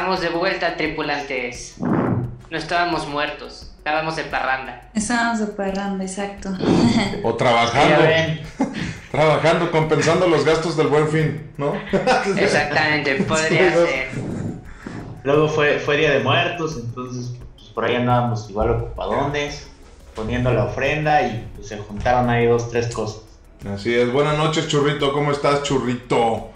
Estamos de vuelta, tripulantes. No estábamos muertos, estábamos de parranda. Estábamos de parranda, exacto. O trabajando. trabajando, compensando los gastos del buen fin, ¿no? Exactamente, podría ser. Luego fue, fue Día de Muertos, entonces pues, por ahí andábamos igual ocupadones, poniendo la ofrenda y pues, se juntaron ahí dos, tres cosas. Así es. Buenas noches, churrito. ¿Cómo estás, churrito?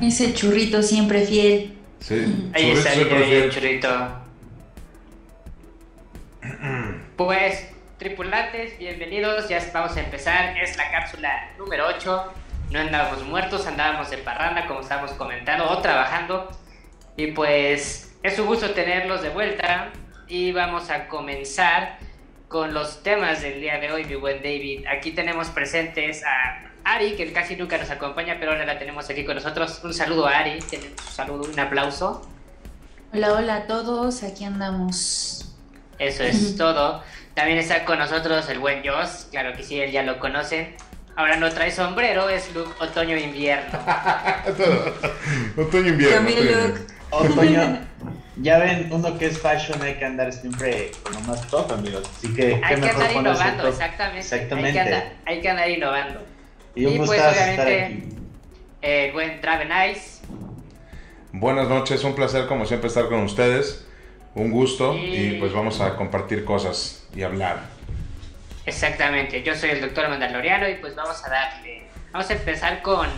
Ese churrito siempre fiel. Sí, Ahí está el churrito. Pues, tripulantes, bienvenidos. Ya vamos a empezar. Es la cápsula número 8. No andábamos muertos, andábamos de parranda, como estábamos comentando, o trabajando. Y pues, es un gusto tenerlos de vuelta. Y vamos a comenzar con los temas del día de hoy, mi buen David. Aquí tenemos presentes a Ari, que casi nunca nos acompaña, pero ahora la tenemos aquí con nosotros. Un saludo a Ari, un saludo, un aplauso. Hola, hola a todos, aquí andamos. Eso es todo. También está con nosotros el buen Joss, claro que sí, él ya lo conocen. Ahora no trae sombrero, es look otoño-invierno. Otoño invierno. Cambio otoño. look. Otoño, ya ven, uno que es fashion hay que andar siempre con lo más top, amigos. Así que, qué Hay que mejor andar innovando, exactamente. Exactamente. Hay, que andar, hay que andar innovando. Y un Y, pues, estar obviamente, aquí. El buen Draven Ice. Buenas noches, un placer como siempre estar con ustedes. Un gusto Y- y pues vamos a compartir cosas y hablar. Exactamente, yo soy el doctor Mandaloriano y pues vamos a darle. Vamos a empezar con.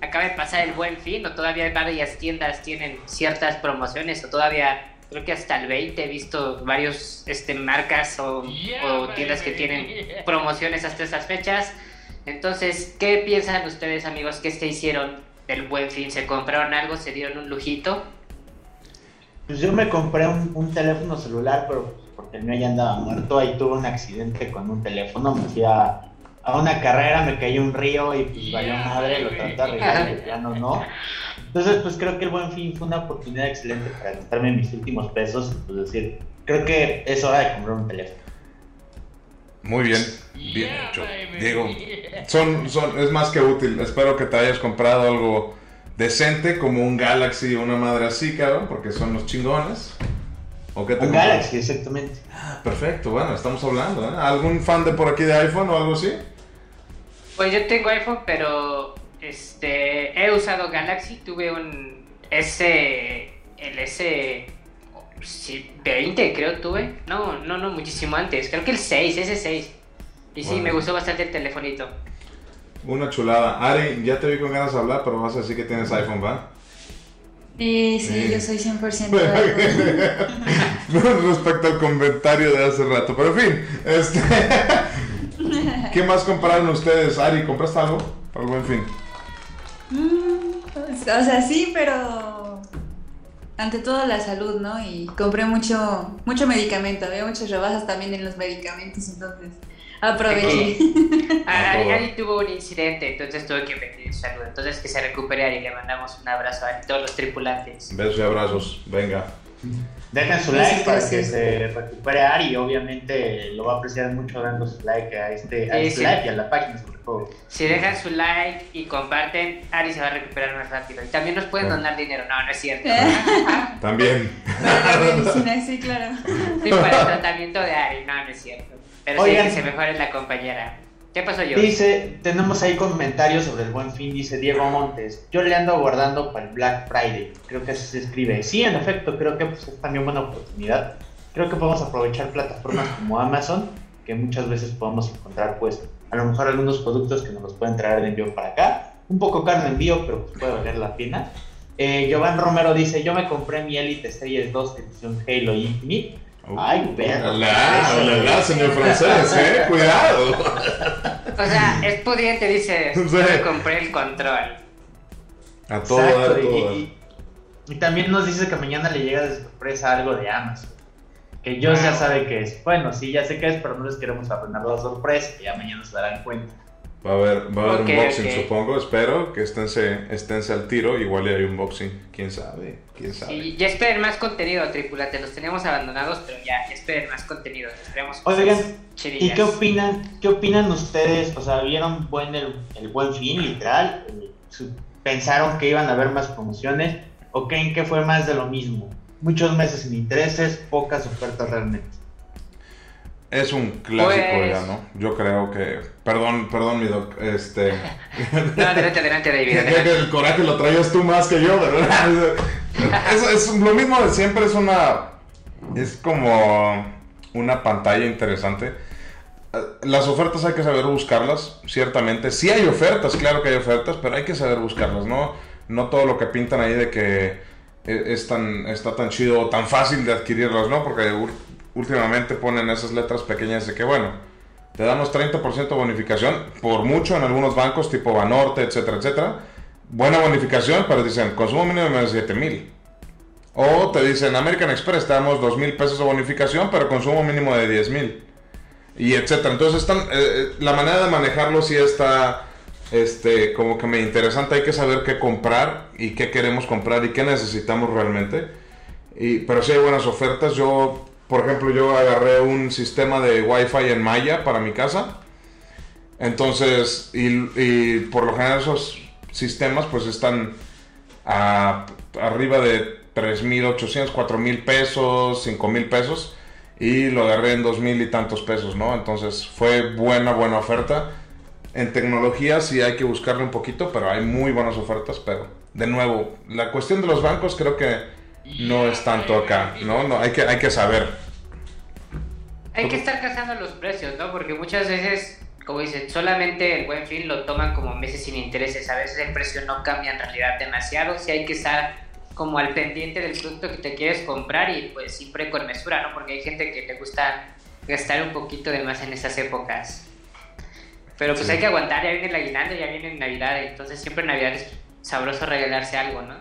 Acaba de pasar el buen fin, o todavía varias tiendas tienen ciertas promociones, o todavía creo que hasta el 20 he visto varios este, marcas o, o tiendas que tienen promociones hasta esas fechas. Entonces, ¿qué piensan ustedes, amigos? ¿Qué se hicieron del buen fin? ¿Se compraron algo? ¿Se dieron un lujito? Pues yo me compré un, un teléfono celular, pero pues, porque el mío ya andaba muerto. Ahí tuve un accidente con un teléfono. Me fui a, a una carrera, me caí a un río y pues valió madre, lo traté de arreglar y ya no, no. Entonces, pues creo que el buen fin fue una oportunidad excelente para gastarme mis últimos pesos. y, Pues decir, creo que es hora de comprar un teléfono. Muy bien, bien hecho. Diego, son, son, es más que útil. Espero que te hayas comprado algo decente como un Galaxy o una madre así, cabrón, porque son los chingones. ¿O qué te Un? Galaxy, exactamente. Ah, perfecto, bueno, estamos hablando. ¿eh? ¿Algún fan de por aquí de iPhone o algo así? Pues yo tengo iPhone, pero este he usado Galaxy, tuve un S el S sí, 20 creo tuve. No, no, no, muchísimo antes. Creo que el 6, S6. Y sí, Bueno. me gustó bastante el telefonito. Una chulada. Ari, ya te vi con ganas de hablar, pero vas a decir que tienes iPhone, ¿va? Sí, sí, Sí. yo soy 100% de. Respecto al comentario de hace rato. Pero en fin, este... ¿qué más compraron ustedes? Ari, ¿compraste algo? Para el buen fin. Mm, pues, o sea, sí, pero ante todo la salud, ¿no? Y compré mucho, mucho medicamento, había muchas rebajas también en los medicamentos, entonces aproveché. Ah, Ari, todo. Ari tuvo un incidente, entonces tuve que pedir salud. Entonces que se recupere Ari, le mandamos un abrazo a todos los tripulantes. Besos y abrazos. Venga. Dejen su like para que se recupere Ari. Obviamente lo va a apreciar mucho dando su like a este, a Sí, este sí. live y a la página, sobre todo. Si dejan su like y comparten, Ari se va a recuperar más rápido. Y también nos pueden donar dinero. No, no es cierto. También. Para la medicina, sí, claro. Sí, para el tratamiento de Ari, no, no es cierto. Pero Oigan. sí que se mejore la compañera. ¿Qué pasó yo? Dice, tenemos ahí comentarios sobre el buen fin, dice Diego Montes. Yo le ando guardando para el Black Friday. Creo que así se escribe. Sí, en efecto, creo que pues, es también buena oportunidad. Creo que podemos aprovechar plataformas como Amazon, que muchas veces podemos encontrar, pues, a lo mejor algunos productos que nos los pueden traer de envío para acá. Un poco caro de envío, pero pues, puede valer la pena. Eh, Giovanni Romero dice, yo me compré mi Elite Series 2 edición Halo Infinite. Ay, perro. Hola, hola, señor francés, eh. Cuidado. O sea, es pudiente, dice. Sí. Yo me compré el control. A todo Exacto, a todo y, dar. y- y también nos dice que mañana le llega de sorpresa algo de Amazon. Que yo Ah. ya sabe qué es. Bueno, sí, ya sé qué es, pero no les queremos arruinar la sorpresa. que Ya mañana se darán cuenta. Va a haber, va a haber Ok, unboxing, ok. supongo. Espero que esténse, esténse al tiro. Igual y hay unboxing. Quién sabe, quién sabe. Y ya esperen más contenido, tripulantes. Los teníamos abandonados, pero ya, ya esperen más contenido. Esperemos Oigan, ¿Y qué opinan? ¿Qué opinan ustedes? O sea, ¿vieron buen el, el buen fin, literal? Eh, su- ¿Pensaron que iban a haber más promociones? ¿O creen que fue más de lo mismo? Muchos meses sin intereses, pocas ofertas realmente. Es un clásico Pues- ya, ¿no? Yo creo que... Perdón, perdón, mi doc. Este... No, adelante, adelante, David. Que adelante. el coraje lo traías tú más que yo, ¿verdad? Es, es lo mismo de siempre, es una... Es como una pantalla interesante. Las ofertas hay que saber buscarlas, ciertamente. Sí hay ofertas, claro que hay ofertas, pero hay que saber buscarlas, ¿no? No todo lo que pintan ahí de que eh, es tan, está tan chido o tan fácil de adquirirlas, ¿no? Porque últimamente ponen esas letras pequeñas de que, bueno, te damos 30% de bonificación, por mucho en algunos bancos tipo Banorte, etcétera, etcétera. Buena bonificación, pero dicen consumo mínimo de 7 mil. O te dicen American Express, te damos 2 mil pesos de bonificación, pero consumo mínimo de 10 mil. Y etcétera. Entonces, están, eh, eh, la manera de manejarlo sí está este, como que me interesante. Hay que saber qué comprar y qué queremos comprar y qué necesitamos realmente. Y, pero sí hay buenas ofertas. Yo, por ejemplo, yo agarré un sistema de Wi-Fi en Maya para mi casa. Entonces, y, y por lo general esos sistemas pues están a- arriba de 3.800, 4.000 pesos, 5.000 pesos. Y lo agarré en 2.000 y tantos pesos, ¿no? Entonces fue buena, buena oferta. En tecnología sí hay que buscarle un poquito, pero hay muy buenas ofertas. Pero, de nuevo, la cuestión de los bancos creo que no es tanto acá, ¿no? no hay, que, hay que saber. Hay que estar cazando los precios, ¿no? Porque muchas veces, como dicen, solamente el buen fin lo toman como meses sin intereses. A veces el precio no cambia en realidad demasiado. Sí hay que estar como al pendiente del producto que te quieres comprar y pues siempre con mesura, ¿no? Porque hay gente que le gusta gastar un poquito de más en esas épocas. Pero pues Sí. hay que aguantar, ya viene el aguinaldo, ya viene Navidad, entonces siempre en Navidad es sabroso regalarse algo, ¿no?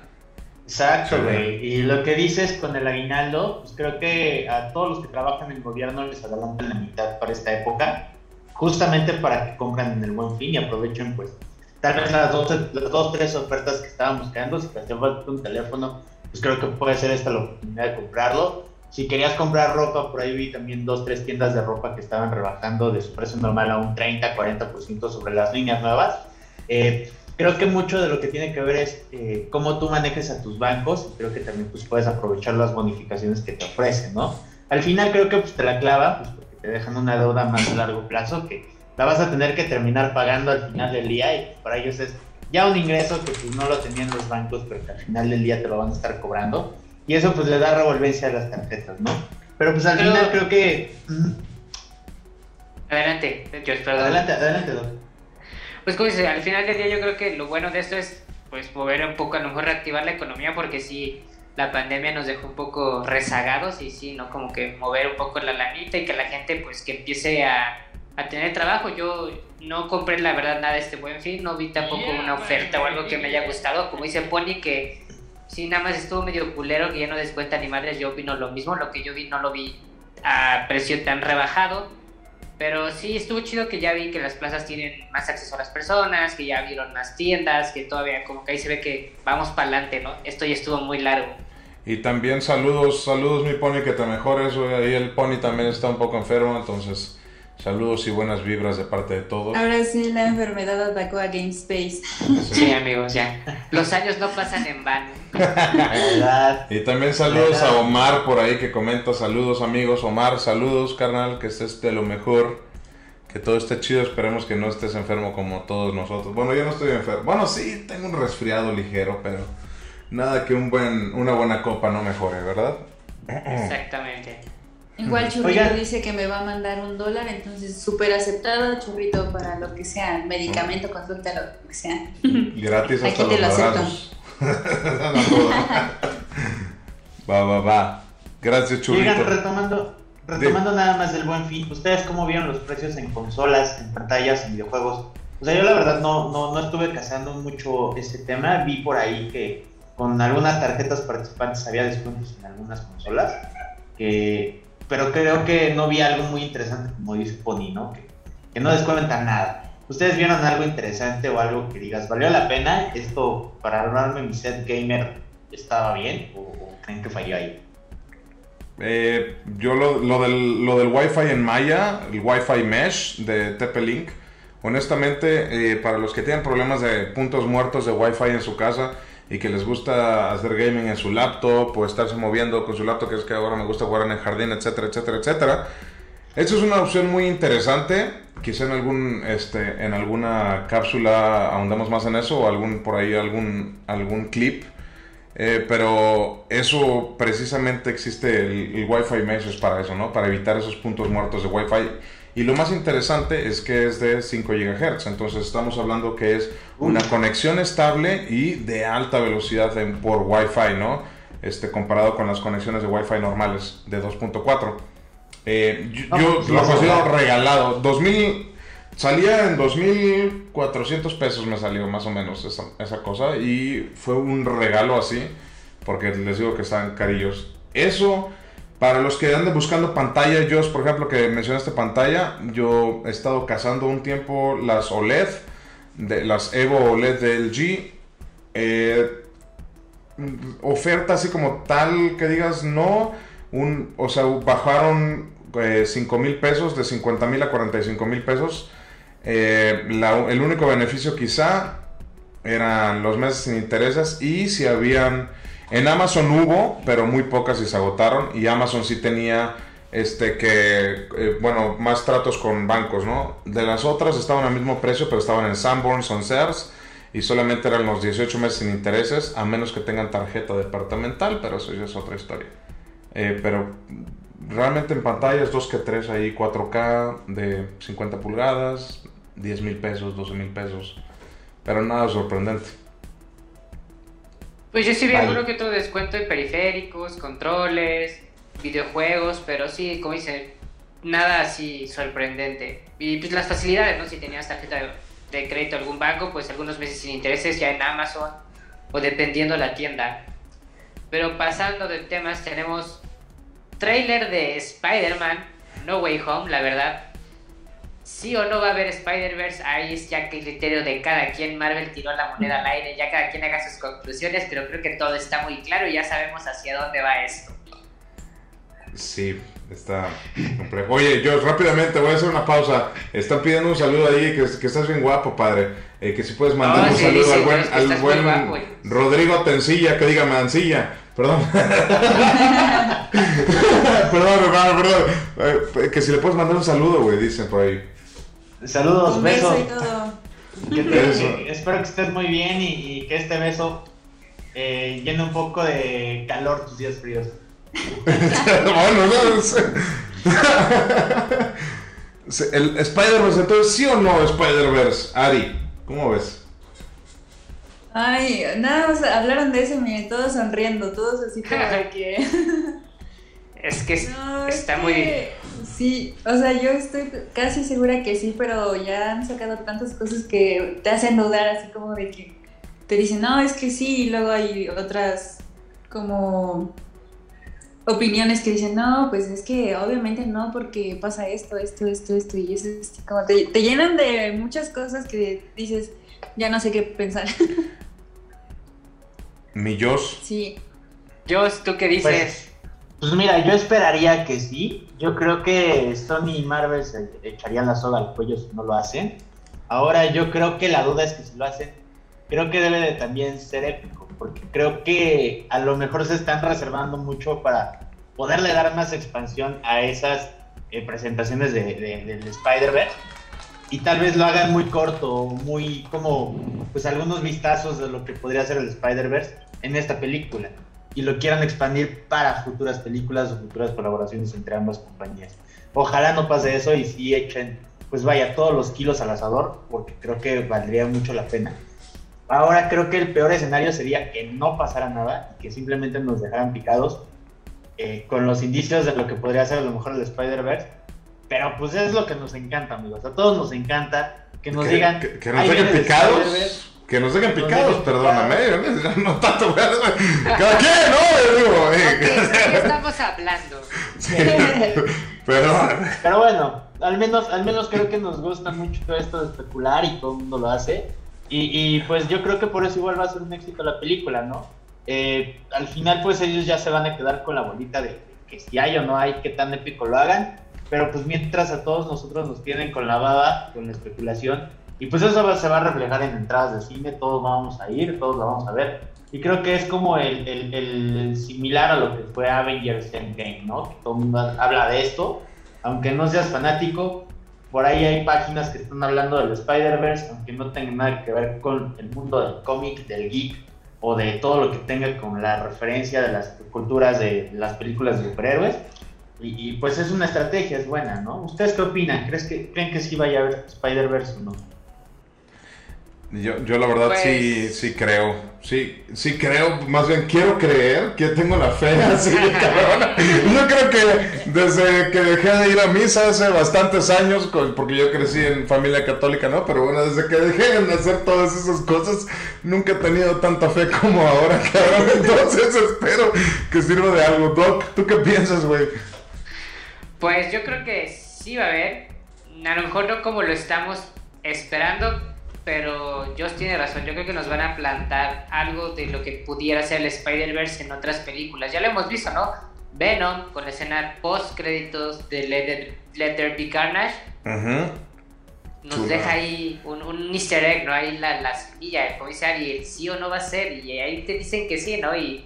Exacto, Sí. güey. Y lo que dices con el aguinaldo, pues creo que a todos los que trabajan en el gobierno les adelantan la mitad para esta época, justamente para que compran en el buen fin y aprovechen, pues, tal vez las dos, las dos tres ofertas que estaban buscando. Si te hace falta un teléfono, pues creo que puede ser esta la oportunidad de comprarlo. Si querías comprar ropa, por ahí vi también dos, tres tiendas de ropa que estaban rebajando de su precio normal a un 30, 40% sobre las líneas nuevas. Eh, creo que mucho de lo que tiene que ver es eh, cómo tú manejes a tus bancos y creo que también pues, puedes aprovechar las bonificaciones que te ofrecen, ¿no? Al final creo que pues, te la clava, pues, porque te dejan una deuda más a largo plazo que la vas a tener que terminar pagando al final del día y pues, para ellos es ya un ingreso que pues, no lo tenían los bancos, pero que al final del día te lo van a estar cobrando y eso pues le da revolvencia a las tarjetas, ¿no? Pero pues al Pero- final creo que... Adelante, yo espero. Adelante, adelante, Doc. Pues como dice, al final del día yo creo que lo bueno de esto es pues mover un poco, a lo mejor reactivar la economía porque sí, la pandemia nos dejó un poco rezagados y sí, ¿no? Como que mover un poco la lanita y que la gente pues que empiece a, a tener trabajo. Yo no compré la verdad nada de este buen fin, no vi tampoco una oferta o algo que me haya gustado. Como dice Pony que sí, nada más estuvo medio culero que ya no descuenta ni madres, yo vino lo mismo, lo que yo vi no lo vi a precio tan rebajado. Pero sí, estuvo chido que ya vi que las plazas tienen más acceso a las personas, que ya vieron más tiendas, que todavía como que ahí se ve que vamos para adelante, ¿no? Esto ya estuvo muy largo. Y también saludos, saludos mi Pony, que te mejores. güey. Ahí el Pony también está un poco enfermo, entonces saludos y buenas vibras de parte de todos. Ahora sí, la enfermedad atacó a GameSpace. Sí, amigos, ya. Los años no pasan en vano. ¿Verdad? Y también saludos a Omar por ahí que comenta, saludos amigos, Omar, saludos carnal, que estés de lo mejor, que todo esté chido, esperemos que no estés enfermo como todos nosotros. Bueno, yo no estoy enfermo, bueno sí, tengo un resfriado ligero, pero nada que un buen, una buena copa no mejore, ¿verdad? Exactamente. Igual Churrito Oigan. dice que me va a mandar un dólar, entonces súper aceptado, Churrito, para lo que sea, medicamento, consulta, lo que sea. Gratis hasta Aquí te los lo acepto. va, va, va. Gracias, Oigan, churrito. retomando, retomando nada más del buen fin, ¿ustedes cómo vieron los precios en consolas, en pantallas, en videojuegos? O sea, yo la verdad no, no, no estuve cazando mucho ese tema, vi por ahí que con algunas tarjetas participantes había descuentos en algunas consolas, que, pero creo que no vi algo muy interesante como dice Pony, ¿no? Que, que no descuentan nada. ¿Ustedes vieron algo interesante o algo que digas, valió la pena? ¿Esto para armarme mi set gamer estaba bien o, creen que falló ahí? Eh, yo lo, lo del, lo del Wi-Fi en Maya, el Wi-Fi Mesh de TP-Link, honestamente, eh, para los que tienen problemas de puntos muertos de Wi-Fi en su casa, y que les gusta hacer gaming en su laptop o estarse moviendo con su laptop, que es que ahora me gusta jugar en el jardín, etcétera, etcétera, etcétera. Esta es una opción muy interesante. Quizá en algún este en alguna cápsula ahondamos más en eso o algún por ahí algún algún clip. Eh, pero eso precisamente existe el, el Wi-Fi mesh es para eso, ¿no? Para evitar esos puntos muertos de Wi-Fi. Y lo más interesante es que es de 5 GHz. Entonces estamos hablando que es una conexión estable y de alta velocidad en, por Wi-Fi, ¿no? Este, comparado con las conexiones de Wi-Fi normales de 2.4. Eh, yo, yo pues, lo considero regalado. 2000, salía en 2.400 pesos me salió más o menos esa, esa cosa y fue un regalo así porque les digo que están carillos. Eso, para los que anden buscando pantalla, yo por ejemplo que mencionaste pantalla, yo he estado cazando un tiempo las OLED, las Evo OLED de LG. Eh, oferta así como tal que digas no, un, o sea, bajaron eh, 5 mil pesos, de 50 mil a 45 mil pesos. Eh, el único beneficio quizá eran los meses sin intereses y si habían... En Amazon hubo, pero muy pocas y se agotaron. Y Amazon sí tenía este que, eh, bueno, más tratos con bancos, ¿no? De las otras estaban al mismo precio, pero estaban en Sanborns, on Sears, y solamente eran los 18 meses sin intereses, a menos que tengan tarjeta departamental, pero eso ya es otra historia. Eh, pero realmente en pantallas 2 que 3 ahí 4K de 50 pulgadas, 10 mil pesos, 12 mil pesos, pero nada sorprendente. Pues yo sí vi Vale. alguno que otro descuento en periféricos, controles, videojuegos, pero sí, como dice, nada así sorprendente. Y pues las facilidades, ¿no? Si tenías tarjeta de, de crédito de algún banco, pues algunos meses sin intereses ya en Amazon o dependiendo la tienda. Pero pasando de temas, tenemos trailer de Spider-Man No Way Home, la verdad. Sí o no va a haber Spider-Verse, ahí es ya que el criterio de cada quien. Marvel tiró la moneda al aire, ya cada quien haga sus conclusiones, pero creo que todo está muy claro y ya sabemos hacia dónde va esto. Sí, está complejo. Oye, yo rápidamente voy a hacer una pausa. Están pidiendo un saludo ahí, que, que estás bien guapo, padre. Eh, que si puedes mandar Ah, un sí, saludo sí, al buen, al guapo. Rodrigo Tencilla, que diga Mancilla. Perdón. perdón, hermano, perdón. Eh, que si le puedes mandar un saludo, güey, dicen por ahí. Saludos, Un besos. beso y todo. Que te- Eso. que- espero que estés muy bien y, y que este beso eh, llene un poco de calor tus días fríos. bueno, no sé. Sí, El Spider-Verse, entonces, ¿sí o no Spider-Verse? Ari, ¿cómo ves? Ay, nada más hablaron de eso y me todos sonriendo, todos así como que... Es que es está que muy... Sí, o sea, yo estoy casi segura que sí, pero ya han sacado tantas cosas que te hacen dudar, así como de que te dicen, no, es que sí, y luego hay otras como opiniones que dicen, no, pues es que obviamente no, porque pasa esto, esto, esto, esto, y eso es como te, te llenan de muchas cosas que dices, ya no sé qué pensar. Mi Josh. sí, Jos, ¿tú qué dices? Pues, pues mira, yo esperaría que sí. Yo creo que Sony y Marvel se echarían la soga al cuello si no lo hacen. Ahora yo creo que la duda es que si lo hacen, creo que debe de también ser épico, porque creo que a lo mejor se están reservando mucho para poderle dar más expansión a esas eh, presentaciones de, de- del Spider-Verse y tal vez lo hagan muy corto, muy como pues algunos vistazos de lo que podría ser el Spider-Verse en esta película y lo quieran expandir para futuras películas o futuras colaboraciones entre ambas compañías. Ojalá no pase eso y sí echen, pues vaya, todos los kilos al asador, porque creo que valdría mucho la pena. Ahora creo que el peor escenario sería que no pasara nada y que simplemente nos dejaran picados eh, con los indicios de lo que podría ser a lo mejor el Spider-Verse. Pero pues es lo que nos encanta, amigos. A todos nos encanta que nos que, digan. que- que nos "Ahí dejen picados. Spider-Verse". Que nos dejen picados, perdóname. No tanto, quien, ¿no? Digo, eh, ¿de qué estamos hablando? sí, Perdón. Pero bueno, al menos, al menos creo que nos gusta mucho todo esto de especular y todo el mundo lo hace. Y, y, pues yo creo que por eso igual va a ser un éxito la película, ¿no? Eh, al final pues ellos ya se van a quedar con la bolita de que si hay o no hay, qué tan épico lo hagan. Pero pues mientras a todos nosotros nos tienen con la baba, con la especulación. Y pues eso se va a reflejar en entradas de cine, todos vamos a ir, todos lo vamos a ver. Y creo que es como el, el, similar a lo que fue Avengers Endgame, ¿no? todo el mundo habla de esto. Aunque no seas fanático, por ahí hay páginas que están hablando del Spider-Verse, aunque no tenga nada que ver con el mundo del cómic, del geek o de todo lo que tenga con la referencia de las culturas de las películas de superhéroes. Y, pues es una estrategia, es buena, ¿no? ¿Ustedes qué opinan? ¿Crees que, ¿Creen que sí vaya a haber Spider-Verse o no? Yo, yo la verdad sí, pues sí creo. Sí, sí creo, más bien quiero creer que tengo la fe así, cabrón. Yo creo que desde que dejé de ir a misa hace bastantes años, porque yo crecí en familia católica, ¿no? Pero bueno, desde que dejé de hacer todas esas cosas, nunca he tenido tanta fe como ahora, cabrón. Entonces espero que sirva de algo. Doc, ¿tú qué piensas, güey? Pues yo creo que sí va a haber. A lo mejor no como lo estamos esperando, pero Josh tiene razón, yo creo que nos van a plantar algo de lo que pudiera ser el Spider-Verse en otras películas. Ya lo hemos visto, ¿no? Venom con la escena post créditos de Let, There Be Carnage. Nos deja ahí un, un, easter egg, ¿no? Ahí la, la semilla, como dice Ari, sí o no va a ser, y ahí te dicen que sí, ¿no? Y,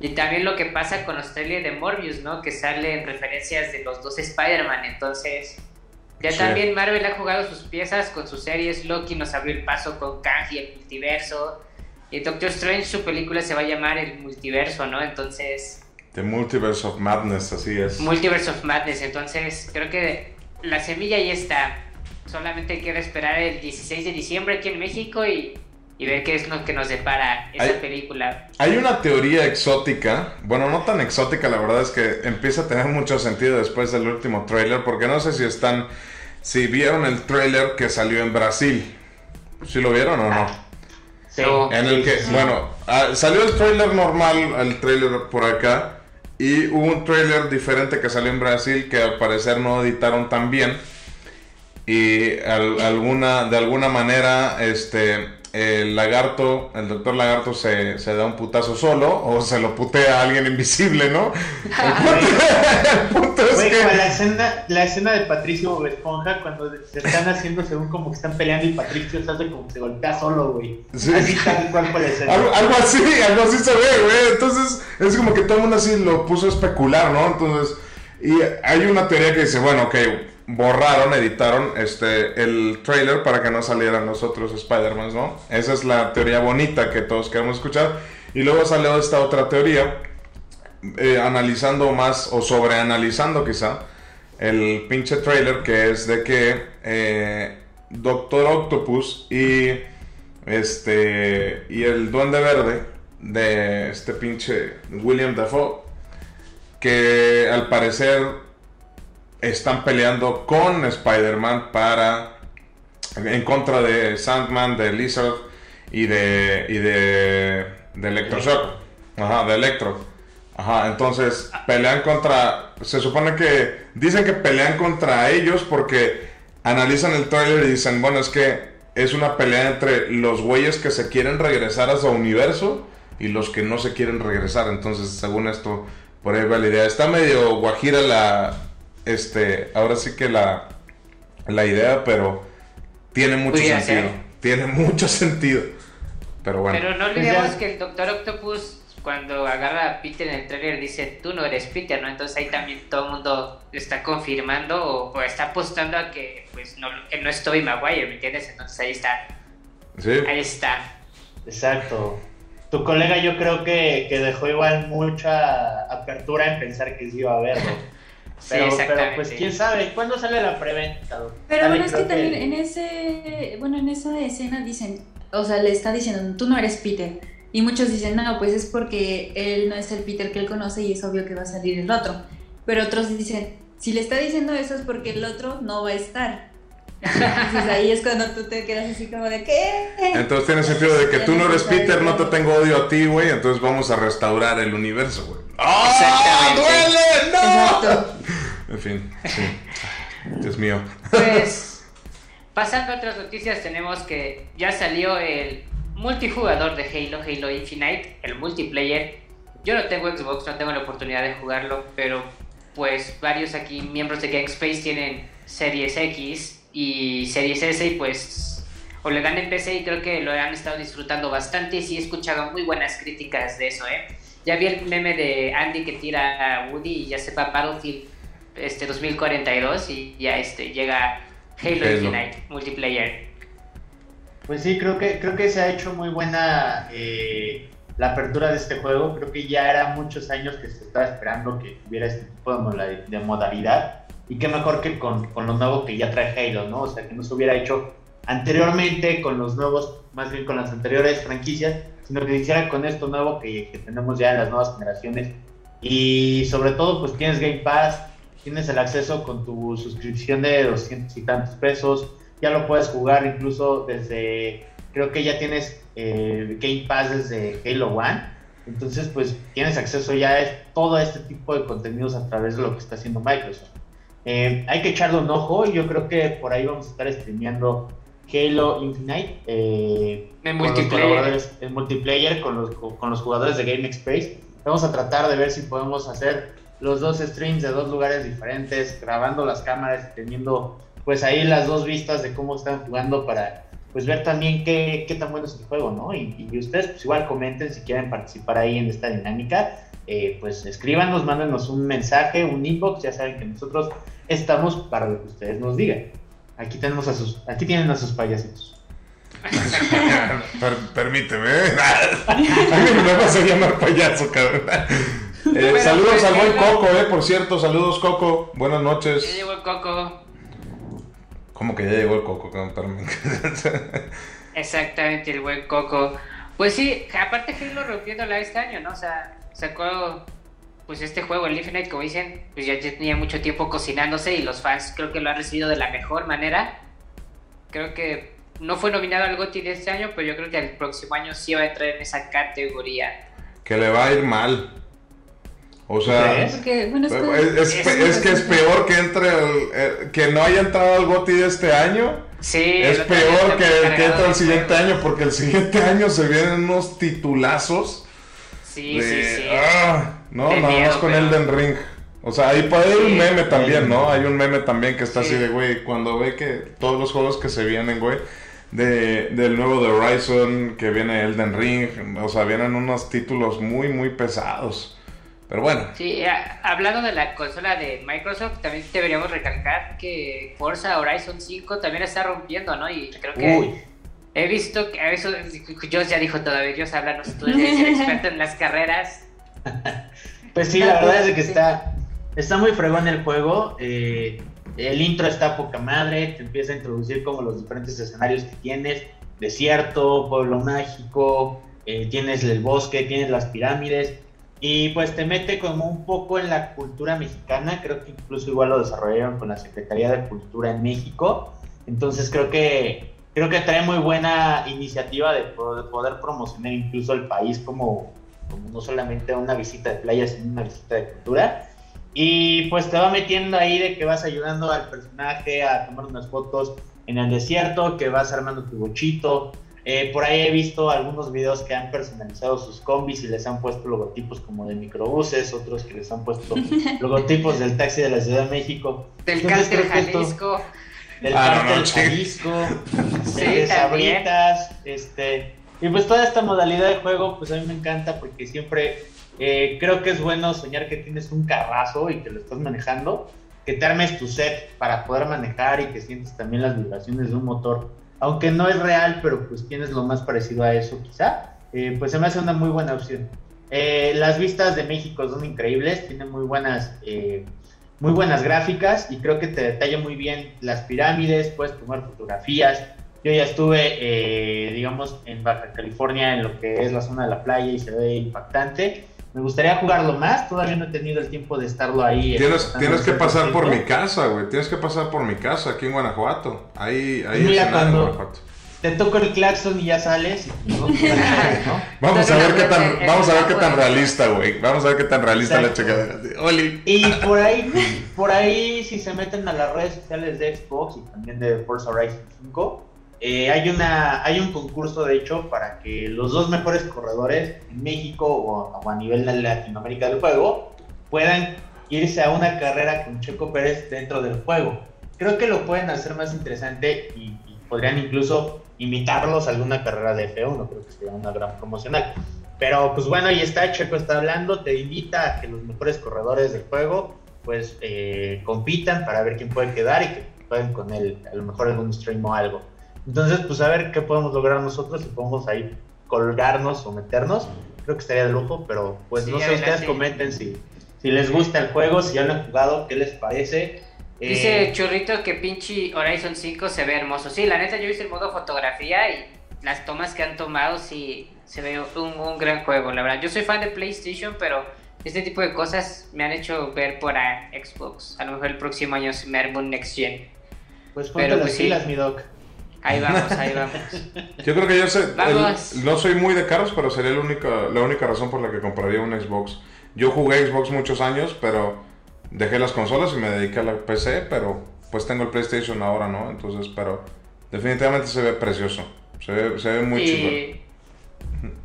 y también lo que pasa con los trailers de Morbius, ¿no? Que salen referencias de los dos Spider-Man, entonces ya también Marvel ha jugado sus piezas con sus series. Loki nos abrió el paso con Kang y el multiverso. Y Doctor Strange, su película se va a llamar El Multiverso, ¿no? Entonces. The Multiverse of Madness, así es. Multiverse of Madness. Entonces, creo que la semilla ya está. Solamente hay que esperar el 16 de diciembre aquí en México y, y ver qué es lo que nos depara esa película. Hay una teoría exótica, bueno, no tan exótica, la verdad es que empieza a tener mucho sentido después del último trailer, porque no sé si están si vieron el trailer que salió en Brasil. ¿Sí lo vieron o no? Sí. En el que, bueno, ah, salió el trailer normal, el trailer por acá, y hubo un trailer diferente que salió en Brasil que al parecer no editaron tan bien. Y alguna, de alguna manera, este, el lagarto, el doctor lagarto se, se, da un putazo solo o se lo putea a alguien invisible, ¿no? El punto, es que... la, escena, la escena de Patricio Esponja cuando se están haciendo según como que están peleando y Patricio se hace como que se golpea solo, güey. Sí. Así tal cual. Algo, algo, así, algo así se ve, güey. Entonces es como que todo el mundo así lo puso a especular, ¿no? Entonces, y hay una teoría que dice, bueno, ok borraron, editaron este, el trailer para que no salieran los otros Spider-Man, ¿no? Esa es la teoría bonita que todos queremos escuchar. Y luego salió esta otra teoría, eh, analizando más o sobreanalizando quizá el pinche trailer, que es de que eh, Doctor Octopus y este y el Duende Verde de este pinche William Dafoe, que al parecer están peleando con Spider-Man para en contra de Sandman, de Lizard y de y de, de Electroshock. Ajá, de Electro. Ajá, entonces pelean contra se supone que dicen que pelean contra ellos porque analizan el trailer y dicen, bueno, es que es una pelea entre los güeyes que se quieren regresar a su universo y los que no se quieren regresar. Entonces, según esto, por ahí va la idea. Está medio guajira la, este, ahora sí que la, la idea, pero tiene mucho sentido. Tiene mucho sentido. Pero bueno. Pero no olvidemos que el Doctor Octopus, cuando agarra a Peter en el trailer, dice: Tú no eres Peter, ¿no? Entonces ahí también todo el mundo está confirmando o, está apostando a que, pues, no, que no es Tobey Maguire, ¿me entiendes? Entonces ahí está. Sí. Ahí está. Exacto. Tu colega, yo creo que, que dejó igual mucha apertura en pensar que sí iba a verlo. Pero, pero, pues quién sabe, ¿cuándo sale la preventa? Pero bueno, es que también en ese, bueno, en esa escena dicen, o sea, le está diciendo, tú no eres Peter. Y muchos dicen, no, pues es porque él no es el Peter que él conoce y es obvio que va a salir el otro. Pero otros dicen, si le está diciendo eso es porque el otro no va a estar. Entonces ahí es cuando tú te quedas así como de ¿qué? Entonces tiene sentido de que tú no eres Peter, no te tengo odio a ti, güey, entonces vamos a restaurar el universo, güey. ¡Ah! ¡Duele! ¡No! En fin, sí. Dios mío. Pues, pasando a otras noticias, tenemos que ya salió el multijugador de Halo, Halo Infinite, el multiplayer. Yo no tengo Xbox, no tengo la oportunidad de jugarlo, pero pues varios aquí miembros de GameSpace tienen Series X y Series S y pues o le dan en PC y creo que lo han estado disfrutando bastante y sí he escuchado muy buenas críticas de eso, ¿eh? Ya vi el meme de Andy que tira a Woody y ya sepa Battlefield este 2042 y ya este llega Halo, Halo. Infinite multiplayer. Pues sí, creo que, creo que se ha hecho muy buena eh, la apertura de este juego. Creo que ya era muchos años que se estaba esperando que hubiera este tipo de modalidad. Y qué mejor que con, con lo nuevo que ya trae Halo, ¿no? O sea, que no se hubiera hecho anteriormente con los nuevos, más bien con las anteriores franquicias, sino que se hiciera con esto nuevo que, que tenemos ya en las nuevas generaciones. Y sobre todo, pues tienes Game Pass, tienes el acceso con tu suscripción de 200 y tantos pesos, ya lo puedes jugar incluso desde, creo que ya tienes eh, Game Pass desde Halo One, entonces pues tienes acceso ya a todo este tipo de contenidos a través de lo que está haciendo Microsoft. Eh, hay que echarle un ojo y yo creo que por ahí vamos a estar streameando Halo Infinite eh, En multiplayer. en multiplayer con los, con los jugadores de Game Space. Vamos a tratar de ver si podemos hacer los dos streams de dos lugares diferentes, grabando las cámaras y teniendo pues ahí las dos vistas de cómo están jugando para pues ver también qué, qué tan bueno es el juego, ¿no? Y, y ustedes pues igual comenten si quieren participar ahí en esta dinámica, eh, pues escríbanos, mándenos un mensaje, un inbox, ya saben que nosotros estamos para lo que ustedes nos digan. Aquí tenemos a sus, aquí tienen a sus payasitos. Per- permíteme. A mí me vas a llamar payaso, cabrón. Eh, saludos pues, al buen Coco, eh, por cierto. Saludos, Coco. Buenas Ya noches. llegó el Coco. ¿Cómo que ya llegó el Coco? Exactamente, el buen Coco. Pues sí, aparte Halo rompiéndola este año, ¿no? O sea, sacó pues este juego, el Infinite, como dicen, pues ya tenía mucho tiempo cocinándose y los fans creo que lo han recibido de la mejor manera. Creo que no fue nominado al GOTY de este año, pero yo creo que el próximo año sí va a entrar en esa categoría. Que le va a ir mal. O sea, es es, que- es- Es- es que es peor que entre el- eh, que no haya entrado al GOTY de este año. Sí, Es peor que, que entre el siguiente año, porque el siguiente año se vienen unos titulazos. Sí, de- sí, sí. ah, no, De nada más con pero- Elden Ring. O sea, ahí puede haber un meme también, ¿no? Hay un meme también que está Sí. así de, güey, cuando ve que todos los juegos que se vienen, güey, de, del nuevo de Horizon, que viene Elden Ring, o sea, vienen unos títulos muy, muy pesados. Pero bueno, Sí, a- hablando de la consola de Microsoft, también deberíamos recalcar que Forza Horizon 5 también está rompiendo, ¿no? Y creo que Uy, he visto que a eso Joss ya dijo todavía, Dios háblanos, tú eres el experto en las carreras. Pues sí, la verdad es que está, está muy fregón el juego. eh, el intro está poca madre, te empieza a introducir como los diferentes escenarios que tienes. Desierto, pueblo mágico, eh, tienes el bosque, tienes las pirámides. Y pues te mete como un poco en la cultura mexicana. Creo que incluso igual lo desarrollaron con la Secretaría de Cultura en México. Entonces creo que creo que trae muy buena iniciativa de po- de poder promocionar incluso el país como, como no solamente una visita de playa, sino una visita de cultura. Y pues te va metiendo ahí de que vas ayudando al personaje a tomar unas fotos en el desierto, que vas armando tu bochito. Eh, por ahí he visto algunos videos que han personalizado sus combis y les han puesto logotipos como de microbuses, otros que les han puesto logotipos del taxi de la Ciudad de México. Del Entonces, creo que esto- Jalisco. Del Ah, no, no. Jalisco, Sí, de sabritas, este, y pues toda esta modalidad de juego, pues a mí me encanta porque siempre eh, creo que es bueno soñar que tienes un carrazo y que lo estás manejando, que te armes tu set para poder manejar y que sientes también las vibraciones de un motor, aunque no es real, pero pues tienes lo más parecido a eso quizá, eh, pues se me hace una muy buena opción. Eh, las vistas de México son increíbles, tienen muy buenas eh, muy buenas gráficas y creo que te detalla muy bien las pirámides, puedes tomar fotografías. Yo ya estuve, eh, digamos, en Baja California, en lo que es la zona de la playa y se ve impactante. Me gustaría jugarlo más, todavía no he tenido el tiempo de estarlo ahí. tienes, tienes que pasar por 100%. mi casa, güey. Tienes que pasar por mi casa aquí en Guanajuato. Ahí, ahí es en Guanajuato. Te toco el claxon y ya sales. y, ¿no? ¿no? Vamos a ver qué tan, vamos a ver qué tan realista, güey. Vamos a ver qué tan realista la Exacto. checadera. Oli. Y por ahí, por ahí, si se meten a las redes sociales de Xbox y también de Forza Horizon 5, eh, hay, una, hay un concurso, de hecho, para que los dos mejores corredores en México o, o a nivel de Latinoamérica del juego puedan irse a una carrera con Checo Pérez dentro del juego. Creo que lo pueden hacer más interesante y podrían incluso invitarlos a alguna carrera de F1, creo que sería una gran promocional. Pero pues bueno, ahí está, Checo está hablando, te invita a que los mejores corredores del juego pues eh, compitan para ver quién puede quedar y que pueden con él, a lo mejor un stream o algo. Entonces, pues a ver qué podemos lograr nosotros, si podemos ahí colgarnos o meternos, creo que estaría de lujo, pero pues no sé, ustedes comenten si, si les gusta el juego, si ya lo han jugado, qué les parece. Dice eh, Churrito que pinche Horizon 5 se ve hermoso. Sí, la neta yo hice el modo fotografía y las tomas que han tomado sí se ve un, un gran juego, la verdad. Yo soy fan de PlayStation, pero este tipo de cosas me han hecho ver por Xbox. A lo mejor el próximo año se me arma un Next Gen. Pues ponte Pero, las pues, pilas, mi doc. Ahí vamos, ahí vamos. Yo creo que yo sé, no soy muy de carros, pero sería la única, la única razón por la que compraría un Xbox. Yo jugué Xbox muchos años, pero dejé las consolas y me dediqué a la PC, pero pues tengo el PlayStation ahora, ¿no? Entonces, pero definitivamente se ve precioso. Se ve, se ve muy y...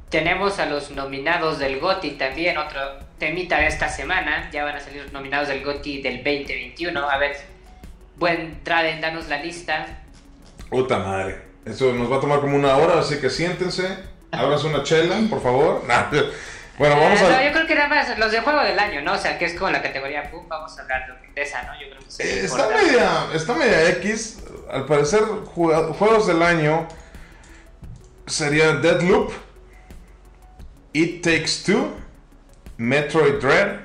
Tenemos a los nominados del GOTI también, otro temita de esta semana. Ya van a salir los nominados del GOTI del 2021. A ver, buen Traden, danos la lista. Puta madre. Eso nos va a tomar como una hora, así que siéntense, abras una chela, por favor. bueno, vamos a. yo creo que nada más los de juego del año, ¿no? O sea, que es como la categoría Pum, vamos a hablar de esa, ¿no? Yo creo que eh, está, media, está media X. Al parecer, juegos del año sería Deadloop. It Takes Two, Metroid Dread,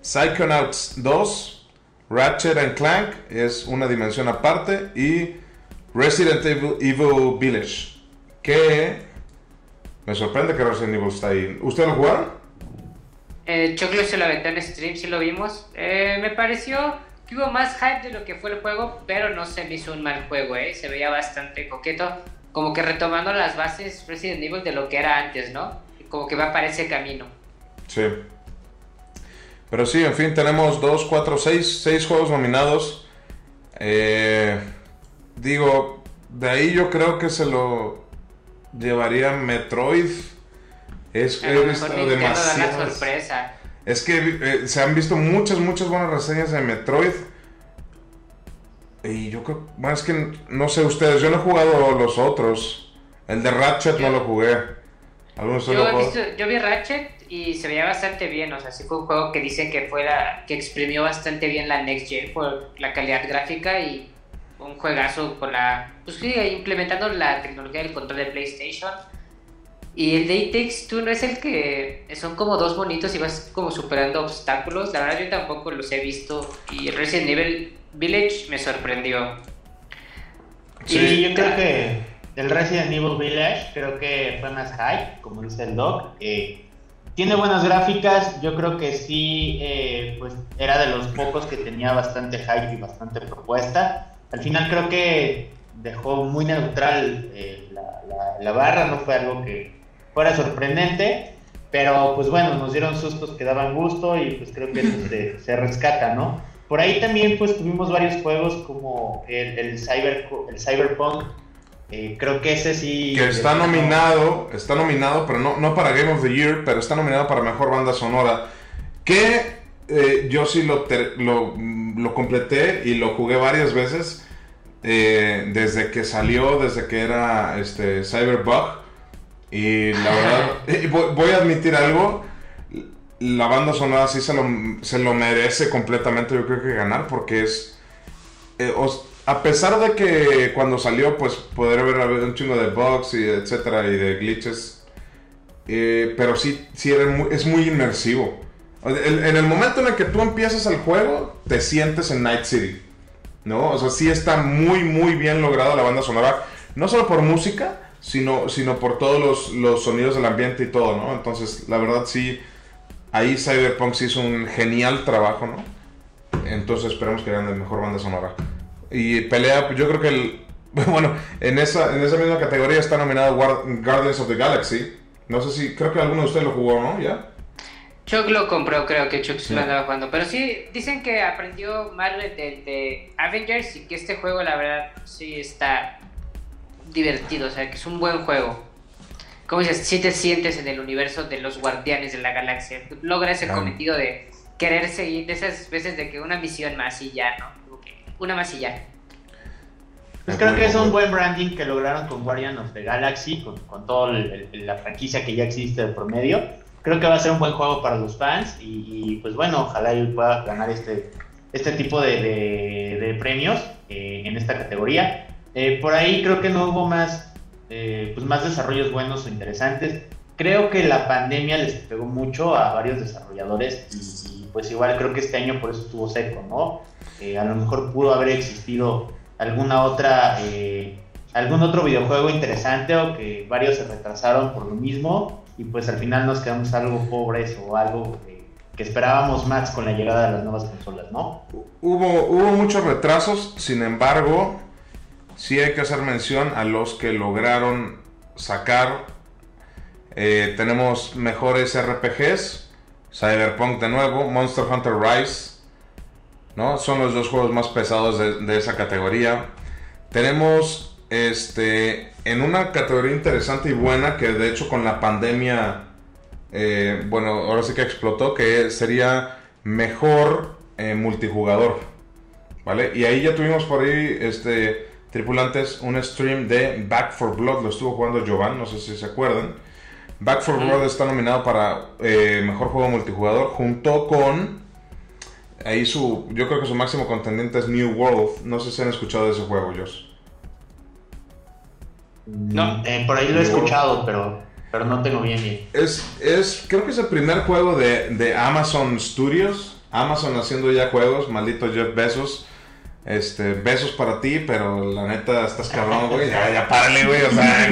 Psychonauts 2, Ratchet and Clank, es una dimensión aparte, y Resident Evil, Village, que me sorprende que Resident Evil está ahí. ¿Usted lo jugaron? Eh, Choclo se lo aventó en stream, sí lo vimos. Eh, me pareció que hubo más hype de lo que fue el juego, pero no se me hizo un mal juego, ¿eh? se veía bastante coqueto, como que retomando las bases Resident Evil de lo que era antes, ¿no? como que va para ese camino. Sí. Pero sí, en fin, tenemos 2, 4, 6, 6 juegos nominados. Eh, digo, de ahí yo creo que se lo llevaría Metroid. Es, he visto demasiadas. sorpresa. Es que eh, se han visto muchas, muchas buenas reseñas de Metroid. Y yo creo, bueno, es que no sé ustedes, yo no he jugado los otros. El de Ratchet no lo jugué. Yo, vi Ratchet y se veía bastante bien, o sea, sí fue un juego que dicen que fue que exprimió bastante bien la Next Gen por la calidad gráfica y un juegazo con la, pues implementando la tecnología del control de PlayStation. Y el de Takes Two no es el que son como dos bonitos y vas como superando obstáculos. La verdad yo tampoco los he visto y Resident Evil Village me sorprendió. Sí, yo creo que el Resident Evil Village creo que fue más hype, como dice el Doc. Eh, tiene buenas gráficas, yo creo que sí, eh, pues era de los pocos que tenía bastante hype y bastante propuesta. Al final creo que dejó muy neutral eh, la, barra, no fue algo que fuera sorprendente, pero pues bueno, nos dieron sustos que daban gusto y pues creo que eso se, rescata, ¿no? Por ahí también pues tuvimos varios juegos como el, el, cyber, el Cyberpunk eh, creo que ese sí. Que está nominado, está nominado, pero no, no para Game of the Year, pero está nominado para Mejor Banda Sonora. Que eh, yo sí lo, lo, completé y lo jugué varias veces. Eh, desde que salió, desde que era este, Cyberbug. Y la verdad, voy, a admitir algo. La banda sonora sí se lo, se lo merece completamente, yo creo que ganar, porque es a pesar de que cuando salió, pues poder haber habido un chingo de bugs y etcétera y de glitches, eh, pero sí, sí es muy inmersivo. En, el momento en el que tú empiezas el juego, te sientes en Night City, ¿no? O sea, sí está muy, muy bien lograda la banda sonora, no solo por música, sino, sino por todos los, los sonidos del ambiente y todo, ¿no? Entonces, la verdad sí, ahí Cyberpunk sí hizo un genial trabajo, ¿no? Entonces esperemos que gane mejor banda sonora. Y pelea, yo creo que el. Bueno, en esa, en esa misma categoría está nominado Guardians of the Galaxy. No sé si. Creo que alguno de ustedes lo jugó, ¿no? ¿Ya? Chuck lo compró, creo que Chuck se lo andaba jugando. Pero sí, dicen que aprendió Marvel de, de, Avengers y que este juego, la verdad, sí está divertido. O sea, que es un buen juego. Como dices, si te sientes en el universo de los Guardianes de la Galaxia. Logra ese cometido de querer seguir, de esas veces de que una misión más y ya, ¿no? una masilla. Pues creo que es un buen branding que lograron con Guardian of the Galaxy, con, con toda la franquicia que ya existe de por medio. Creo que va a ser un buen juego para los fans y, pues bueno, ojalá él pueda ganar este, este tipo de, premios eh, en esta categoría. Eh, por ahí creo que no hubo más, eh, pues más desarrollos buenos o interesantes. Creo que la pandemia les pegó mucho a varios desarrolladores y, pues igual creo que este año por eso estuvo seco, ¿no? a lo mejor pudo haber existido alguna otra, algún otro videojuego interesante o que varios se retrasaron por lo mismo y pues al final nos quedamos algo pobres o algo que esperábamos más con la llegada de las nuevas consolas, ¿no? Hubo, hubo muchos retrasos, sin embargo, sí hay que hacer mención a los que lograron sacar. Eh, tenemos mejores RPGs, Cyberpunk de nuevo, Monster Hunter Rise, ¿no? Son los dos juegos más pesados de, esa categoría. Tenemos este en una categoría interesante y buena que de hecho con la pandemia, eh, bueno, ahora sí que explotó, que sería mejor eh, multijugador, ¿vale? Y ahí ya tuvimos por ahí este tripulantes, un stream de Back for Blood, lo estuvo jugando Jovan, no sé si se acuerdan. Back for Blood está nominado para eh, mejor juego multijugador junto con ahí su yo creo que su máximo contendiente es New World. No sé si han escuchado de ese juego, Josh. No, eh, por ahí lo he escuchado, pero pero no tengo bien bien. Es, es creo que es el primer juego de, de Amazon Studios. Amazon haciendo ya juegos, maldito Jeff Bezos. Este, besos para ti, pero la neta estás cabrón, güey. Ya, ya párale, güey. O sea,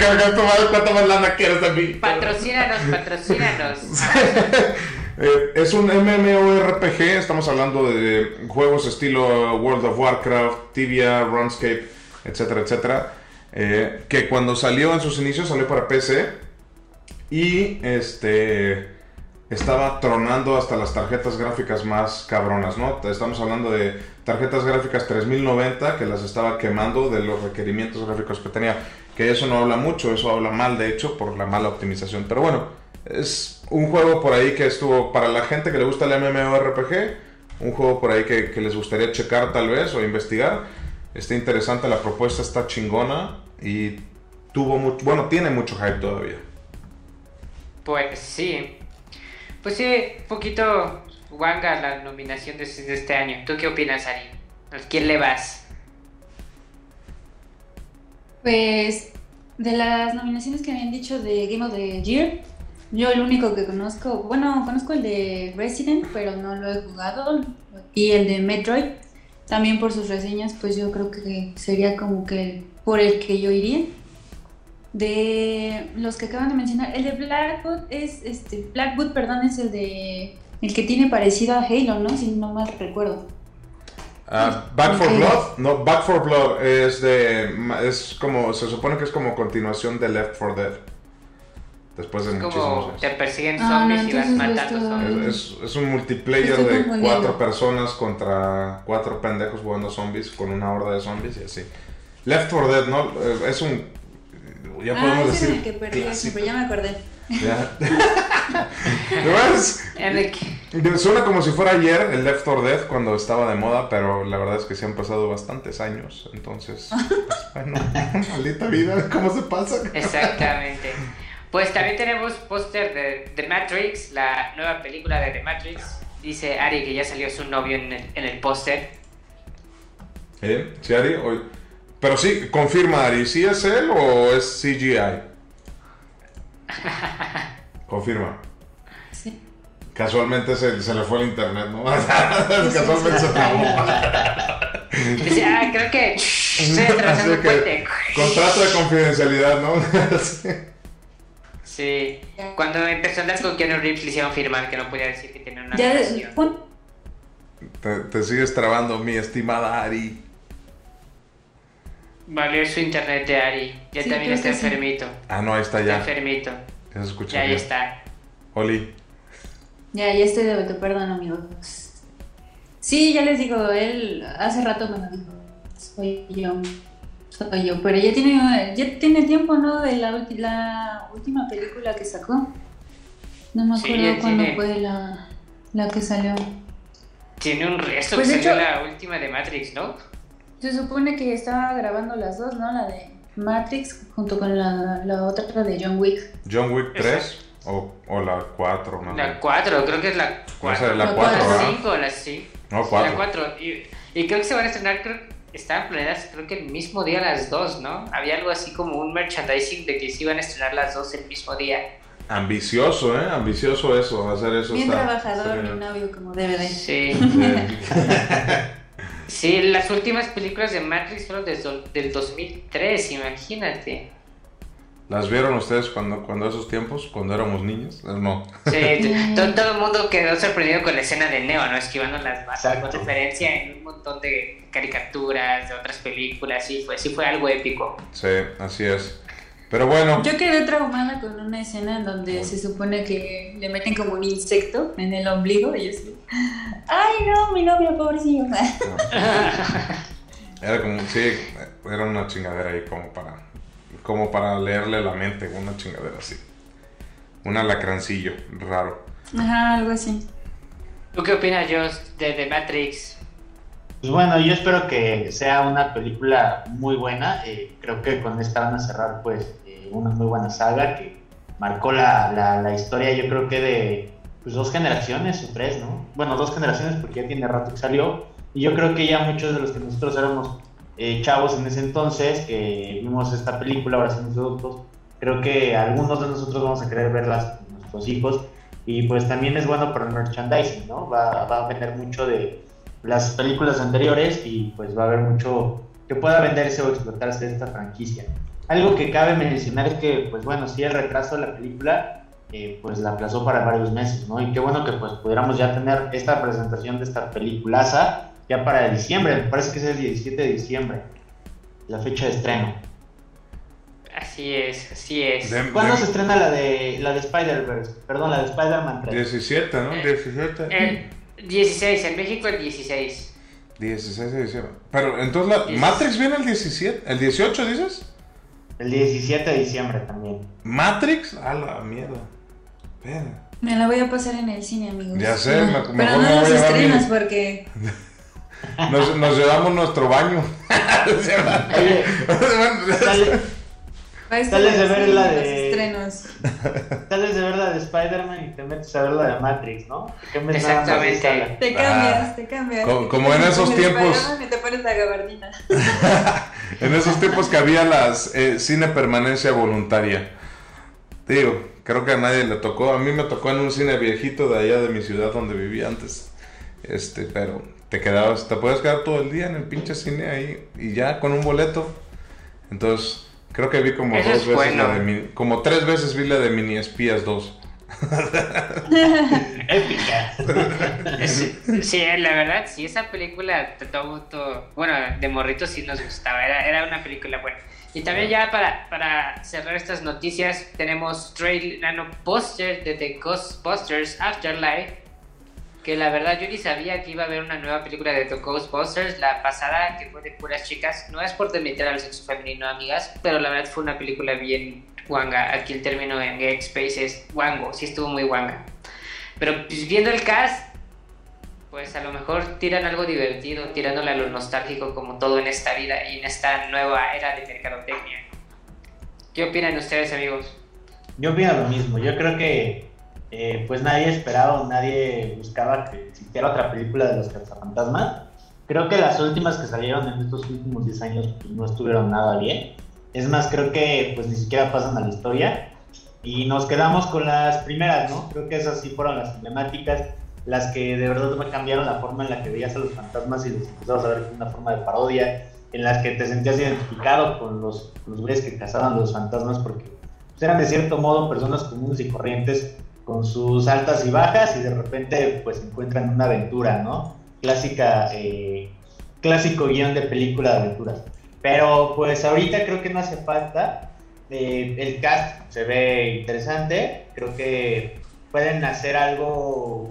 ¿cuánto más lana quieres de mí? Patrocínanos, patrocínanos. Eh, es un MMORPG, estamos hablando de juegos estilo World of Warcraft, Tibia, RuneScape, etcétera, etcétera. Eh, que cuando salió en sus inicios salió para PC y este estaba tronando hasta las tarjetas gráficas más cabronas, ¿no? Estamos hablando de tarjetas gráficas 3090 que las estaba quemando de los requerimientos gráficos que tenía. Que eso no habla mucho, eso habla mal de hecho por la mala optimización. Pero bueno, es un juego por ahí que estuvo para la gente que le gusta el MMORPG, un juego por ahí que, les gustaría checar tal vez o investigar. Está interesante, la propuesta está chingona y tuvo mucho, bueno, tiene mucho hype todavía. Pues sí, pues sí, un poquito guanga la nominación de, este año. ¿Tú qué opinas, Ari? ¿A quién le vas? Pues de las nominaciones que me han dicho de Game of the Year, yo el único que conozco, bueno, conozco el de Resident, pero no lo he jugado, y el de Metroid, también por sus reseñas, pues yo creo que sería como que por el que yo iría de los que acaban de mencionar, el de Blackwood es, este, Blackwood, perdón, es el de, el que tiene parecido a Halo, ¿no? Si no mal recuerdo. Ah, Back for Blood, no, Back for Blood es de, es como, se supone que es como continuación de Left 4 Dead. Después de muchísimos años. Te persiguen ah, zombies y vas matando zombies. Es, es, un multiplayer de cuatro personas contra cuatro pendejos jugando zombies con una horda de zombies y así. Left 4 Dead, ¿no? Es un ya ah, podemos decir. el que perdí, pero ya me acordé. Ya. Suena como si fuera ayer el Left 4 Dead cuando estaba de moda, pero la verdad es que se han pasado bastantes años. Entonces, pues, bueno, maldita vida, ¿cómo se pasa? Exactamente. Pues también tenemos póster de The Matrix, la nueva película de The Matrix. Dice Ari que ya salió su novio en el, en el póster. ¿Eh? ¿Sí, Ari? Hoy. Pero sí, confirma Ari, ¿sí es él o es CGI? confirma. Sí. Casualmente se, se, le fue el internet, ¿no? Casualmente se trabó. Dice, ah, creo que estoy atravesando un puente. Contrato de confidencialidad, ¿no? Sí. Cuando empezó a andar con Keanu Reeves le hicieron firmar que no podía decir que tenía una relación. Te, te sigues trabando, mi estimada Ari. Valió su internet de Ari. Ya también está enfermito. Ah, no, ahí está ya. Está enfermito. Ya se escucha. Ya, ahí está. Oli. Ya, ya estoy de vuelta, perdón, amigos. Sí, ya les digo, él hace rato me lo dijo. Soy yo. Soy yo. Pero ya tiene, ya tiene tiempo, ¿no? De la, la última película que sacó. No me acuerdo cuándo fue la, la que salió. Tiene un resto pues que salió la última de Matrix, ¿no? Se supone que estaba grabando las dos, ¿no? La de Matrix junto con la, la otra de John Wick. ¿John Wick 3 o, o la 4? No, La 4, creo que es la 4. sé, la La 4, cuatro, La ¿verdad? 5, la sí. No, La 4. 4. Y, y creo que se van a estrenar, creo estaban planeadas creo que el mismo día las dos, ¿no? Había algo así como un merchandising de que se iban a estrenar las dos el mismo día. Ambicioso, ¿eh? Ambicioso eso, hacer eso. Bien está- trabajador, mi bien. novio como DVD. Sí. Sí. Sí, las últimas películas de Matrix fueron desde del 2003, imagínate. ¿Las vieron ustedes cuando, cuando esos tiempos, cuando éramos niños? Eh, No. Sí, todo, todo el mundo quedó sorprendido con la escena de Neo, ¿no? Esquivando las balas, con referencia en un montón de caricaturas, de otras películas, sí fue, sí fue algo épico. Sí, así es. Pero bueno, Yo quedé traumada con una escena en donde se supone que le meten como un insecto en el ombligo y así, ay no, mi novio, pobrecillo. era como, sí, era una chingadera ahí como para, como para leerle la mente, una chingadera así. Un alacrancillo raro. Ajá, algo así. ¿Tú qué opinas, Josh, de, de Matrix? Pues bueno, yo espero que sea una película muy buena. eh, creo que con esta van a cerrar pues eh, una muy buena saga que marcó la, la, la historia yo creo que de pues, dos generaciones o tres, ¿no? Bueno, dos generaciones porque ya tiene rato que salió. Y yo creo que ya muchos de los que nosotros éramos eh, chavos en ese entonces, que vimos esta película, ahora somos adultos, creo que algunos de nosotros vamos a querer verlas con nuestros hijos. Y pues también es bueno para el merchandising, ¿no? Va, va a vender mucho de las películas anteriores y pues va a haber mucho que pueda venderse o explotarse esta franquicia. Algo que cabe mencionar es que, pues bueno, sí el retraso de la película, eh, pues la aplazó para varios meses, ¿no? Y qué bueno que pues pudiéramos ya tener esta presentación de esta peliculaza ya para diciembre, me parece que es el 17 de diciembre, la fecha de estreno. Así es, así es. De- ¿Cuándo de- se estrena la de la de Spider-Verse? Perdón, la de Spider-Man 3. 17, ¿no? 17. El 16, en México el 16. 16 de diciembre. Pero entonces la Diez- Matrix viene el 17, el 18 dices? El 17 de diciembre también. Matrix, a la mierda. Espera. Me la voy a pasar en el cine, amigos. Ya sé, No, me- Pero no estrenos mi- porque Nos, nos llevamos nuestro baño. Oye, Bueno, sale- va a estar Sales de ver la los de- estrenos. Sales de ver la de Spider-Man y te metes a ver la de Matrix, ¿no? ¿Qué me Exactamente. Te Ah, cambias, te cambias. co- Te como en esos tiempos. Y te pones la gabardina. En esos tiempos que había las eh, cine permanencia voluntaria. Digo, creo que a nadie le tocó. A mí me tocó en un cine viejito de allá de mi ciudad donde vivía antes. Este, pero te quedabas, te puedes quedar todo el día en el pinche cine ahí y ya con un boleto. Entonces, creo que vi como Eso dos es veces bueno. la de Mini- como tres veces vi la de Mini Espías 2. Épica. Sí, sí, la verdad, sí, esa película, todo, todo- bueno, de morrito sí nos gustaba, era, era una película buena. Y también ya para, para cerrar estas noticias, tenemos trailer, no, póster de The Ghostbusters Afterlife, que la verdad yo ni sabía que iba a haber una nueva película de The Ghostbusters, la pasada que fue de puras chicas, no es por demitir al sexo femenino, amigas, pero la verdad fue una película bien guanga, aquí el término en Gay Space es guango, sí estuvo muy guanga. Pero pues, viendo el cast, pues a lo mejor tiran algo divertido, tirándole a lo nostálgico como todo en esta vida y en esta nueva era de mercadotecnia. ¿Qué opinan ustedes, amigos? Yo opino lo mismo. Yo creo que eh, pues nadie esperaba nadie buscaba que existiera otra película de los cazafantasmas. Creo que las últimas que salieron en estos últimos 10 años pues, no estuvieron nada bien. Es más, creo que pues ni siquiera pasan a la historia. Y nos quedamos con las primeras, ¿no? Creo que esas sí fueron las emblemáticas, las que de verdad me cambiaron la forma en la que veías a los fantasmas y los empezabas a ver como una forma de parodia, en las que te sentías identificado con los, los güeyes que cazaban los fantasmas porque pues, eran de cierto modo personas comunes y corrientes con sus altas y bajas y de repente pues encuentran una aventura, ¿no? Clásica, eh, clásico guion de película de aventuras. Pero pues ahorita creo que no hace falta. Eh, el cast se ve interesante. Creo que pueden hacer algo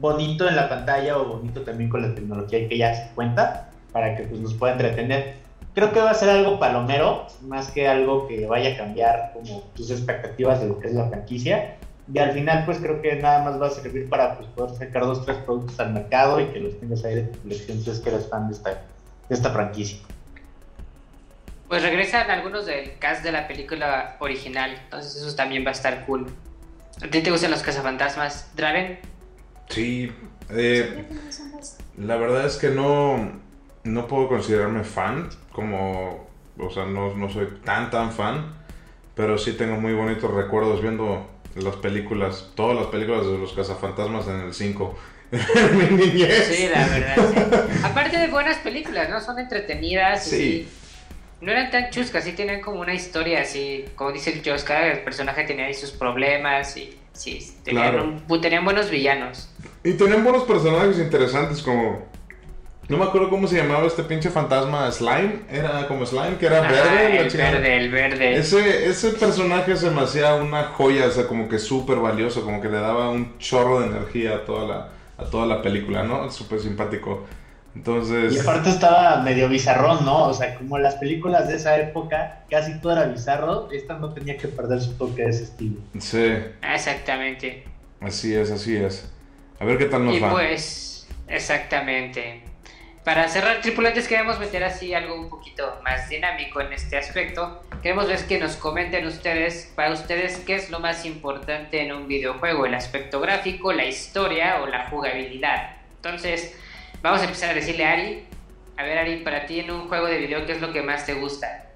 bonito en la pantalla o bonito también con la tecnología que ya se cuenta para que pues, nos pueda entretener. Creo que va a ser algo palomero, más que algo que vaya a cambiar como tus expectativas de lo que es la franquicia. Y al final, pues creo que nada más va a servir para pues, poder sacar dos, tres productos al mercado y que los tengas ahí de tu colección si es que eres fan de esta, esta franquicia. Pues regresan algunos del cast de la película original, entonces eso también va a estar cool. ¿A ti te gustan los cazafantasmas, Draven? Sí, eh, la verdad es que no, no puedo considerarme fan, como, o sea, no, no soy tan tan fan, pero sí tengo muy bonitos recuerdos viendo las películas, todas las películas de los cazafantasmas en el 5. Mi niñez. Sí, la verdad. Sí. Aparte de buenas películas, ¿no? Son entretenidas sí. y no eran tan chuscas, sí tenían como una historia así, como dice el Oscar, el personaje tenía ahí sus problemas y sí, tenían, tenían buenos villanos. Y tenían buenos personajes interesantes como no me acuerdo cómo se llamaba este pinche fantasma Slime. Era como Slime, que era verde. El verde, el verde. Ese, ese personaje se me hacía una joya, o sea, como que súper valioso, como que le daba un chorro de energía a toda la, a toda la película, ¿no? Súper simpático. Entonces... Y aparte estaba medio bizarrón, ¿no? O sea, como las películas de esa época, casi todo era bizarro, esta no tenía que perder su toque de ese estilo. Sí. Exactamente. Así es, así es. A ver qué tal nos y va. pues, exactamente. Para cerrar, tripulantes, queremos meter así algo un poquito más dinámico en este aspecto. Queremos ver que nos comenten ustedes, para ustedes, qué es lo más importante en un videojuego, el aspecto gráfico, la historia o la jugabilidad. Entonces, vamos a empezar a decirle a Ari, a ver Ari, para ti en un juego de video, ¿qué es lo que más te gusta?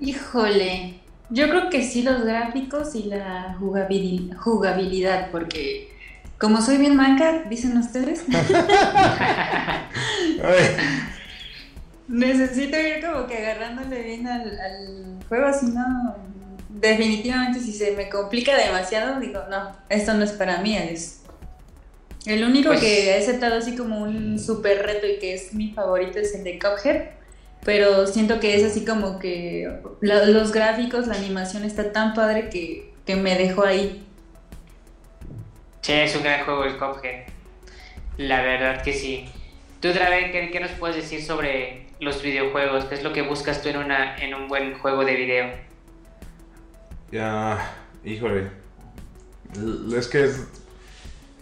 Híjole, yo creo que sí los gráficos y la jugabilidad, porque como soy bien manca, dicen ustedes. Necesito ir como que agarrándole bien al, juego, si no, definitivamente si se me complica demasiado, digo, no, esto no es para mí, es... El único pues que he aceptado así como un super reto y que es mi favorito es el de Cuphead, pero siento que es así como que los gráficos, la animación está tan padre que, que me dejó ahí Sí, es un gran juego el Cuphead. La verdad que sí. Tú, Draven, ¿qué, nos puedes decir sobre los videojuegos? ¿Qué es lo que buscas tú en, una, en un buen juego de video? Ya, híjole. Es que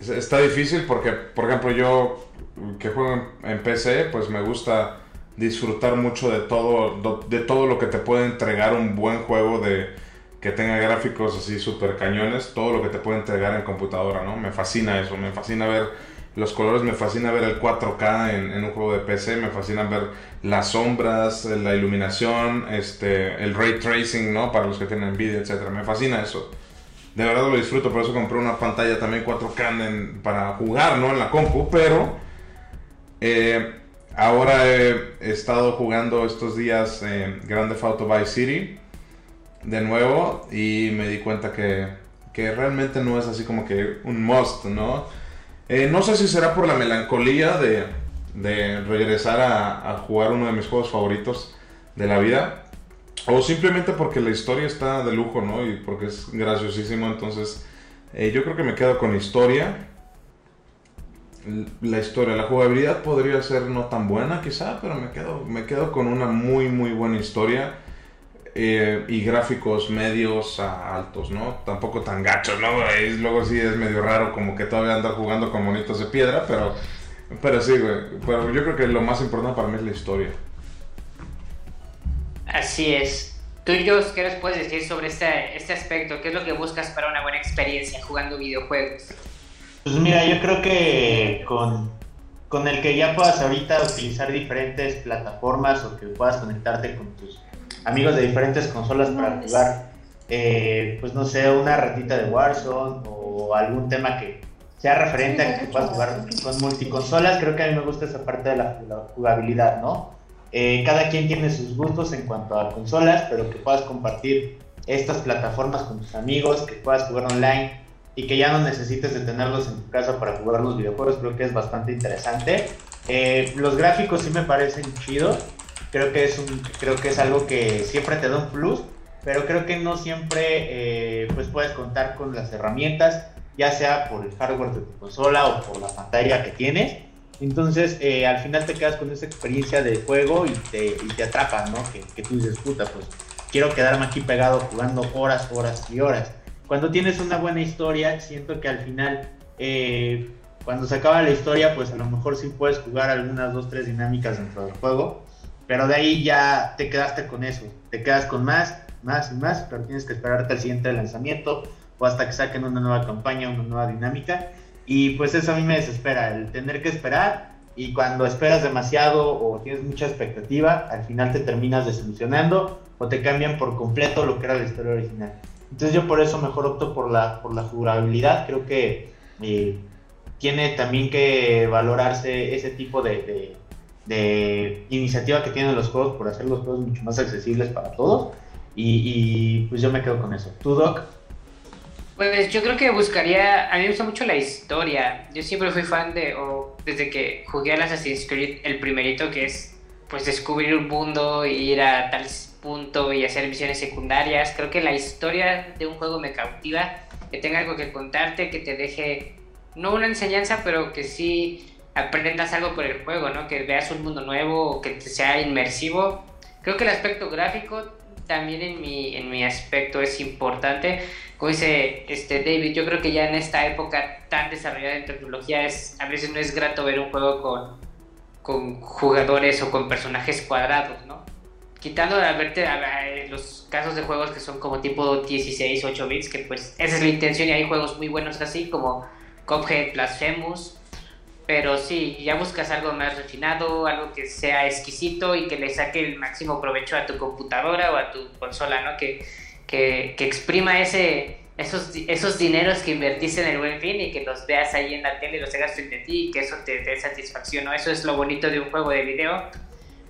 está difícil porque, por ejemplo, yo que juego en, PC, pues me gusta disfrutar mucho de todo, de todo lo que te puede entregar un buen juego de que tenga gráficos así súper cañones, todo lo que te puede entregar en computadora, ¿no? Me fascina eso, me fascina ver los colores, me fascina ver el 4K en, un juego de PC, me fascina ver las sombras, la iluminación, este, el ray tracing, ¿no? Para los que tienen Nvidia, etcétera, me fascina eso. De verdad lo disfruto, por eso compré una pantalla también 4K para jugar, ¿no? En la compu, pero eh, ahora he, estado jugando estos días en Grand Theft Auto Vice City de nuevo y me di cuenta que, que realmente no es así como que un must, ¿no? Eh, no sé si será por la melancolía de, de regresar a, jugar uno de mis juegos favoritos de la vida. O simplemente porque la historia está de lujo, ¿no? Y porque es graciosísimo. Entonces, eh, yo creo que me quedo con historia. La historia, la jugabilidad podría ser no tan buena quizá, pero me quedo, me quedo con una muy, muy buena historia eh, y gráficos medios a altos, ¿no? Tampoco tan gachos, ¿no? luego sí es medio raro como que todavía andar jugando con monitos de piedra, pero, pero sí, güey. Pero yo creo que lo más importante para mí es la historia. Así es. Tú, Jos, ¿qué nos puedes decir sobre este, este aspecto? ¿Qué es lo que buscas para una buena experiencia jugando videojuegos? Pues mira, yo creo que con, con el que ya puedas ahorita utilizar diferentes plataformas o que puedas conectarte con tus amigos de diferentes consolas para jugar, eh, pues no sé, una ratita de Warzone o algún tema que sea referente a que puedas jugar con multiconsolas. Creo que a mí me gusta esa parte de la, jugabilidad, ¿no? Eh, cada quien tiene sus gustos en cuanto a consolas, pero que puedas compartir estas plataformas con tus amigos, que puedas jugar online y que ya no necesites de tenerlos en tu casa para jugar los videojuegos, creo que es bastante interesante. Eh, los gráficos sí me parecen chidos creo que es un creo que es algo que siempre te da un plus pero creo que no siempre eh, pues puedes contar con las herramientas ya sea por el hardware de tu consola o por la pantalla que tienes. Entonces eh, al final te quedas con esa experiencia de juego y te, y te atrapa no que, que tú dices puta pues quiero quedarme aquí pegado jugando horas horas y horas cuando tienes una buena historia siento que al final eh, Cuando se acaba la historia, pues a lo mejor sí puedes jugar algunas dos, tres dinámicas dentro del juego, pero de ahí ya te quedaste con eso, te quedas con más, más y más, pero tienes que esperarte al siguiente lanzamiento o hasta que saquen una nueva campaña, una nueva dinámica. Y pues eso a mí me desespera, el tener que esperar y cuando esperas demasiado o tienes mucha expectativa, al final te terminas desilusionando o te cambian por completo lo que era la historia original. Entonces yo por eso mejor opto por la, por la jugabilidad, creo que eh, tiene también que valorarse ese tipo de, de, iniciativa que tienen los juegos por hacer los juegos mucho más accesibles para todos y, y pues yo me quedo con eso. ¿Tú, Doc? Pues yo creo que buscaría, a mí me gusta mucho la historia. Yo siempre fui fan de, o desde que jugué al Assassin's Creed, el primerito que es pues descubrir un mundo e ir a tal punto y hacer misiones secundarias. Creo que la historia de un juego me cautiva, que tenga algo que contarte, que te deje, no una enseñanza, pero que sí aprendas algo por el juego, ¿no? Que veas un mundo nuevo que sea inmersivo. Creo que el aspecto gráfico también en mi, en mi aspecto es importante. Como dice este David, yo creo que ya en esta época tan desarrollada en tecnología es, a veces no es grato ver un juego con, con jugadores o con personajes cuadrados, ¿no? Quitando de verte los casos de juegos que son como tipo 16, 8 bits, que pues esa es la intención y hay juegos muy buenos así como Cuphead, Blasphemous, pero sí, ya buscas algo más refinado, algo que sea exquisito y que le saque el máximo provecho a tu computadora o a tu consola, ¿no? Que, que, que exprima ese, esos, esos dineros que invertiste en el buen fin y que los veas ahí en la tele y los hagas frente a ti y que eso te dé satisfacción, ¿no? Eso es lo bonito de un juego de video.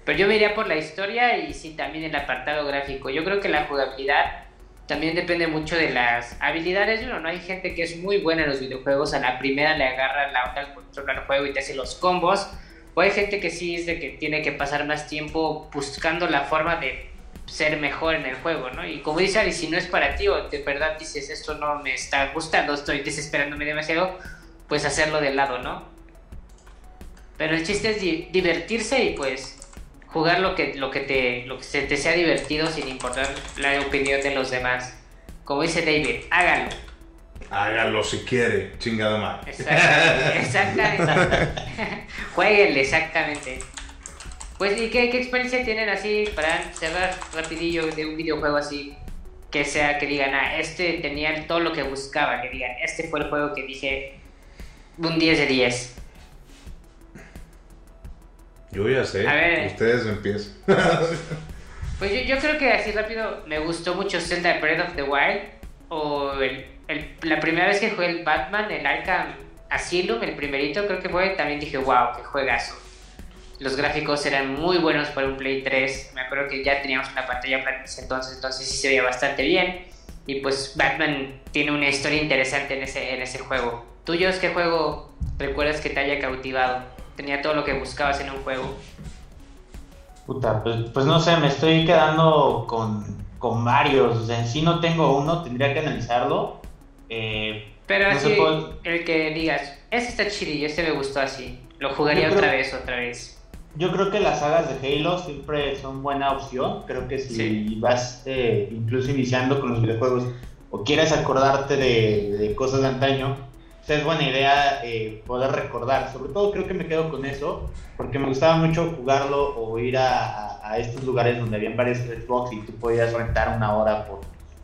Pero yo me iría por la historia y sí también el apartado gráfico. Yo creo que la jugabilidad también depende mucho de las habilidades de uno, ¿no? Hay gente que es muy buena en los videojuegos, a la primera le agarra la onda al control al juego y te hace los combos, o hay gente que sí es de que tiene que pasar más tiempo buscando la forma de ser mejor en el juego, ¿no? Y como dice Ari, si no es para ti o de verdad dices esto no me está gustando, estoy desesperándome demasiado, pues hacerlo de lado, ¿no? Pero el chiste es divertirse y pues jugar lo que, lo que, te, lo que se te sea divertido sin importar la opinión de los demás. Como dice David, hágalo. Hágalo si quiere, chingada más. Exactamente. exactamente. Jueguenle, exactamente. Pues, ¿y qué, experiencia tienen así para cerrar rapidillo de un videojuego así? Que sea, que digan, ah, este tenía todo lo que buscaba, que digan, este fue el juego que dije un 10 de 10. Yo ya sé. Ustedes empiezan. pues yo, yo, creo que así rápido me gustó mucho Zelda Breath of the Wild. O el, la primera vez que jugué el Batman, el Arkham Asylum, el primerito creo que fue, también dije, wow, qué juegazo. Los gráficos eran muy buenos para un Play 3. Me acuerdo que ya teníamos una pantalla plana entonces, entonces sí se veía bastante bien. Y pues Batman tiene una historia interesante en ese, en ese juego. ¿Tuyos qué juego recuerdas que te haya cautivado? Tenía todo lo que buscabas en un juego. Puta, pues, pues no sé, me estoy quedando con, con varios. en sí no tengo uno, tendría que analizarlo. Eh, Pero así, el que digas, ese está chidillo, este me gustó así. Lo jugaría otra vez, otra vez. Yo creo que las sagas de Halo siempre son buena opción. Creo que si vas eh, incluso iniciando con los videojuegos o quieres acordarte de, de cosas de antaño, es buena idea eh, poder recordar. Sobre todo creo que me quedo con eso, porque me gustaba mucho jugarlo o ir a, a, estos lugares donde habían varios Xbox y tú podías rentar una hora por,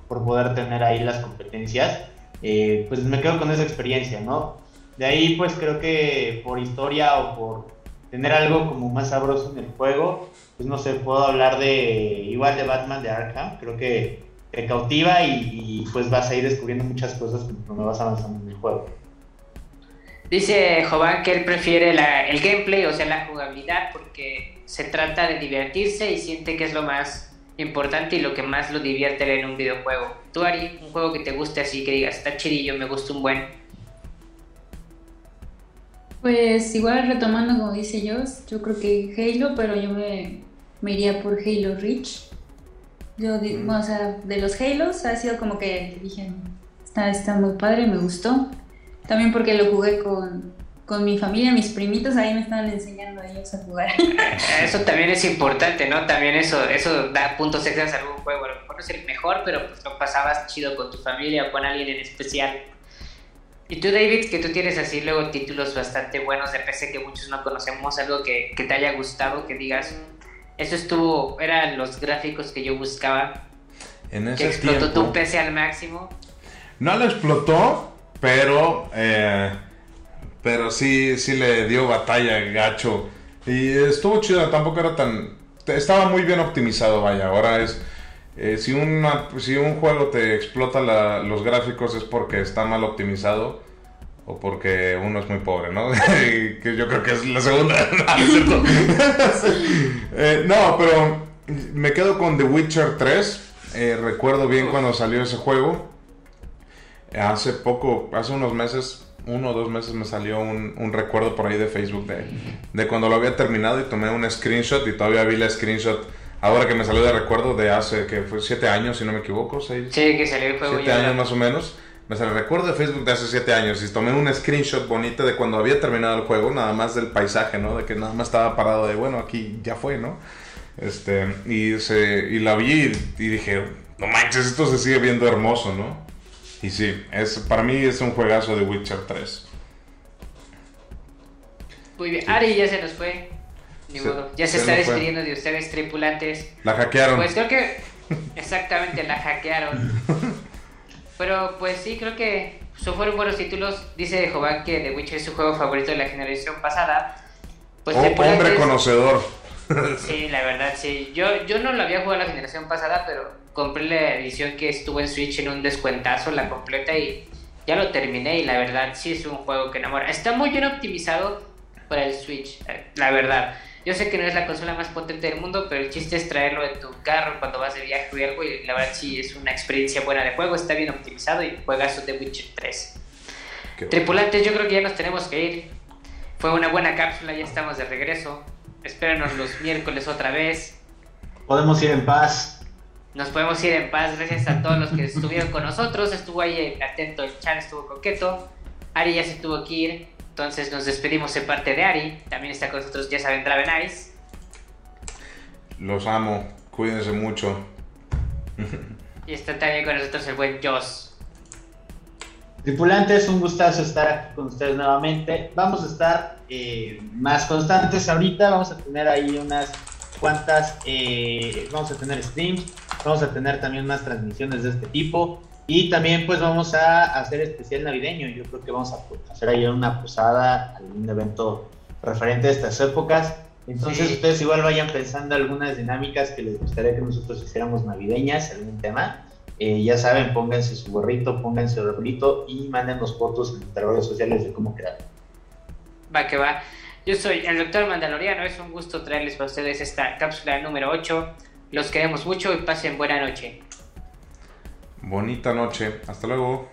por poder tener ahí las competencias. Eh, pues me quedo con esa experiencia, ¿no? De ahí pues creo que por historia o por tener algo como más sabroso en el juego, pues no sé, puedo hablar de igual de Batman de Arkham, creo que te cautiva y, pues vas a ir descubriendo muchas cosas cuando vas avanzando en el juego. Dice Jovan que él prefiere el gameplay, o sea, la jugabilidad, porque se trata de divertirse y siente que es lo más importante y lo que más lo divierte en un videojuego. Tú, Ari, un juego que te guste así, que digas, está chidillo, me gusta un buen. Pues igual retomando como dice yo, yo creo que Halo, pero yo me, iría por Halo Reach. Yo, mm. o sea, de los Halos ha sido como que dije, está, está muy padre, me gustó. También porque lo jugué con, con mi familia, mis primitos, ahí me estaban enseñando a ellos a jugar. Eso también es importante, ¿no? También eso, eso da puntos extras a algún juego. A lo mejor no es el mejor, pero pues lo pasabas chido con tu familia o con alguien en especial. Y tú, David, que tú tienes así luego títulos bastante buenos de PC que muchos no conocemos, algo que, que te haya gustado, que digas, eso estuvo, eran los gráficos que yo buscaba. En ese que explotó tiempo, tu PC al máximo. No lo explotó, pero eh, pero sí, sí le dio batalla gacho. Y estuvo chido, tampoco era tan... Estaba muy bien optimizado, vaya. Ahora es... eh, si, una, si un juego te explota la- los gráficos es porque está mal optimizado o porque uno es muy pobre, ¿no? Que yo creo que es la segunda. No. Eh, no, pero me quedo con The Witcher 3. Eh, recuerdo bien cuando salió ese juego. Hace poco, hace unos meses, uno o dos meses me salió un, un recuerdo por ahí de Facebook de, de cuando lo había terminado y tomé un screenshot y todavía vi la screenshot. Ahora que me salió de recuerdo de hace, que fue siete años, si no me equivoco, seis, Sí, que salió el juego siete ya. años más o menos. Me sale el recuerdo de Facebook de hace siete años y tomé un screenshot bonito de cuando había terminado el juego, nada más del paisaje, ¿no? De que nada más estaba parado de, bueno, aquí ya fue, ¿no? Este, y, se, y la vi y, y dije, no manches, esto se sigue viendo hermoso, ¿no? Y sí, es, para mí es un juegazo de Witcher 3. Muy bien. Ari ya se nos fue. Ni Se- modo. Ya se, se está fue. despidiendo de ustedes, tripulantes. La hackearon. Pues creo que exactamente la hackearon. Pero pues sí, creo que son fueron buenos títulos. Dice Jovan que The Witcher es su juego favorito de la generación pasada. Pues Oh, hombre conocedor. Sí, la verdad, sí. Yo, yo no lo había jugado la generación pasada, pero compré la edición que estuvo en Switch en un descuentazo, la completa, y ya lo terminé. Y la verdad, sí es un juego que enamora. Está muy bien optimizado para el Switch, eh, la verdad. Yo sé que no es la consola más potente del mundo, pero el chiste es traerlo en tu carro cuando vas de viaje o algo. Y la verdad, sí es una experiencia buena de juego. Está bien optimizado y juegas de Witcher 3. Qué Tripulantes, yo creo que ya nos tenemos que ir. Fue una buena cápsula, ya estamos de regreso. Espérenos los miércoles otra vez. Podemos ir en paz. Nos podemos ir en paz gracias a todos los que estuvieron con nosotros. Estuvo ahí atento el chat, estuvo coqueto. Ari ya se tuvo que ir. Entonces nos despedimos en parte de Ari. También está con nosotros, ya saben, Draven Ice. Los amo. Cuídense mucho. Y está también con nosotros el buen Joss. Tripulantes, un gustazo estar aquí con ustedes nuevamente. Vamos a estar eh, más constantes ahorita. Vamos a tener ahí unas cuantas. eh, vamos a tener streams. Vamos a tener también más transmisiones de este tipo. Y también, pues, vamos a hacer especial navideño. Yo creo que vamos a hacer ahí una posada, algún evento referente a estas épocas. Entonces, Sí. ustedes igual vayan pensando algunas dinámicas que les gustaría que nosotros hiciéramos navideñas, algún tema. Eh, ya saben, pónganse su gorrito, pónganse su arbolito y mándenos fotos en nuestras redes sociales de cómo quedaron. Va que va. Yo soy el doctor Mandaloriano. Es un gusto traerles para ustedes esta cápsula número 8. Los queremos mucho y pasen buena noche. Bonita noche. Hasta luego.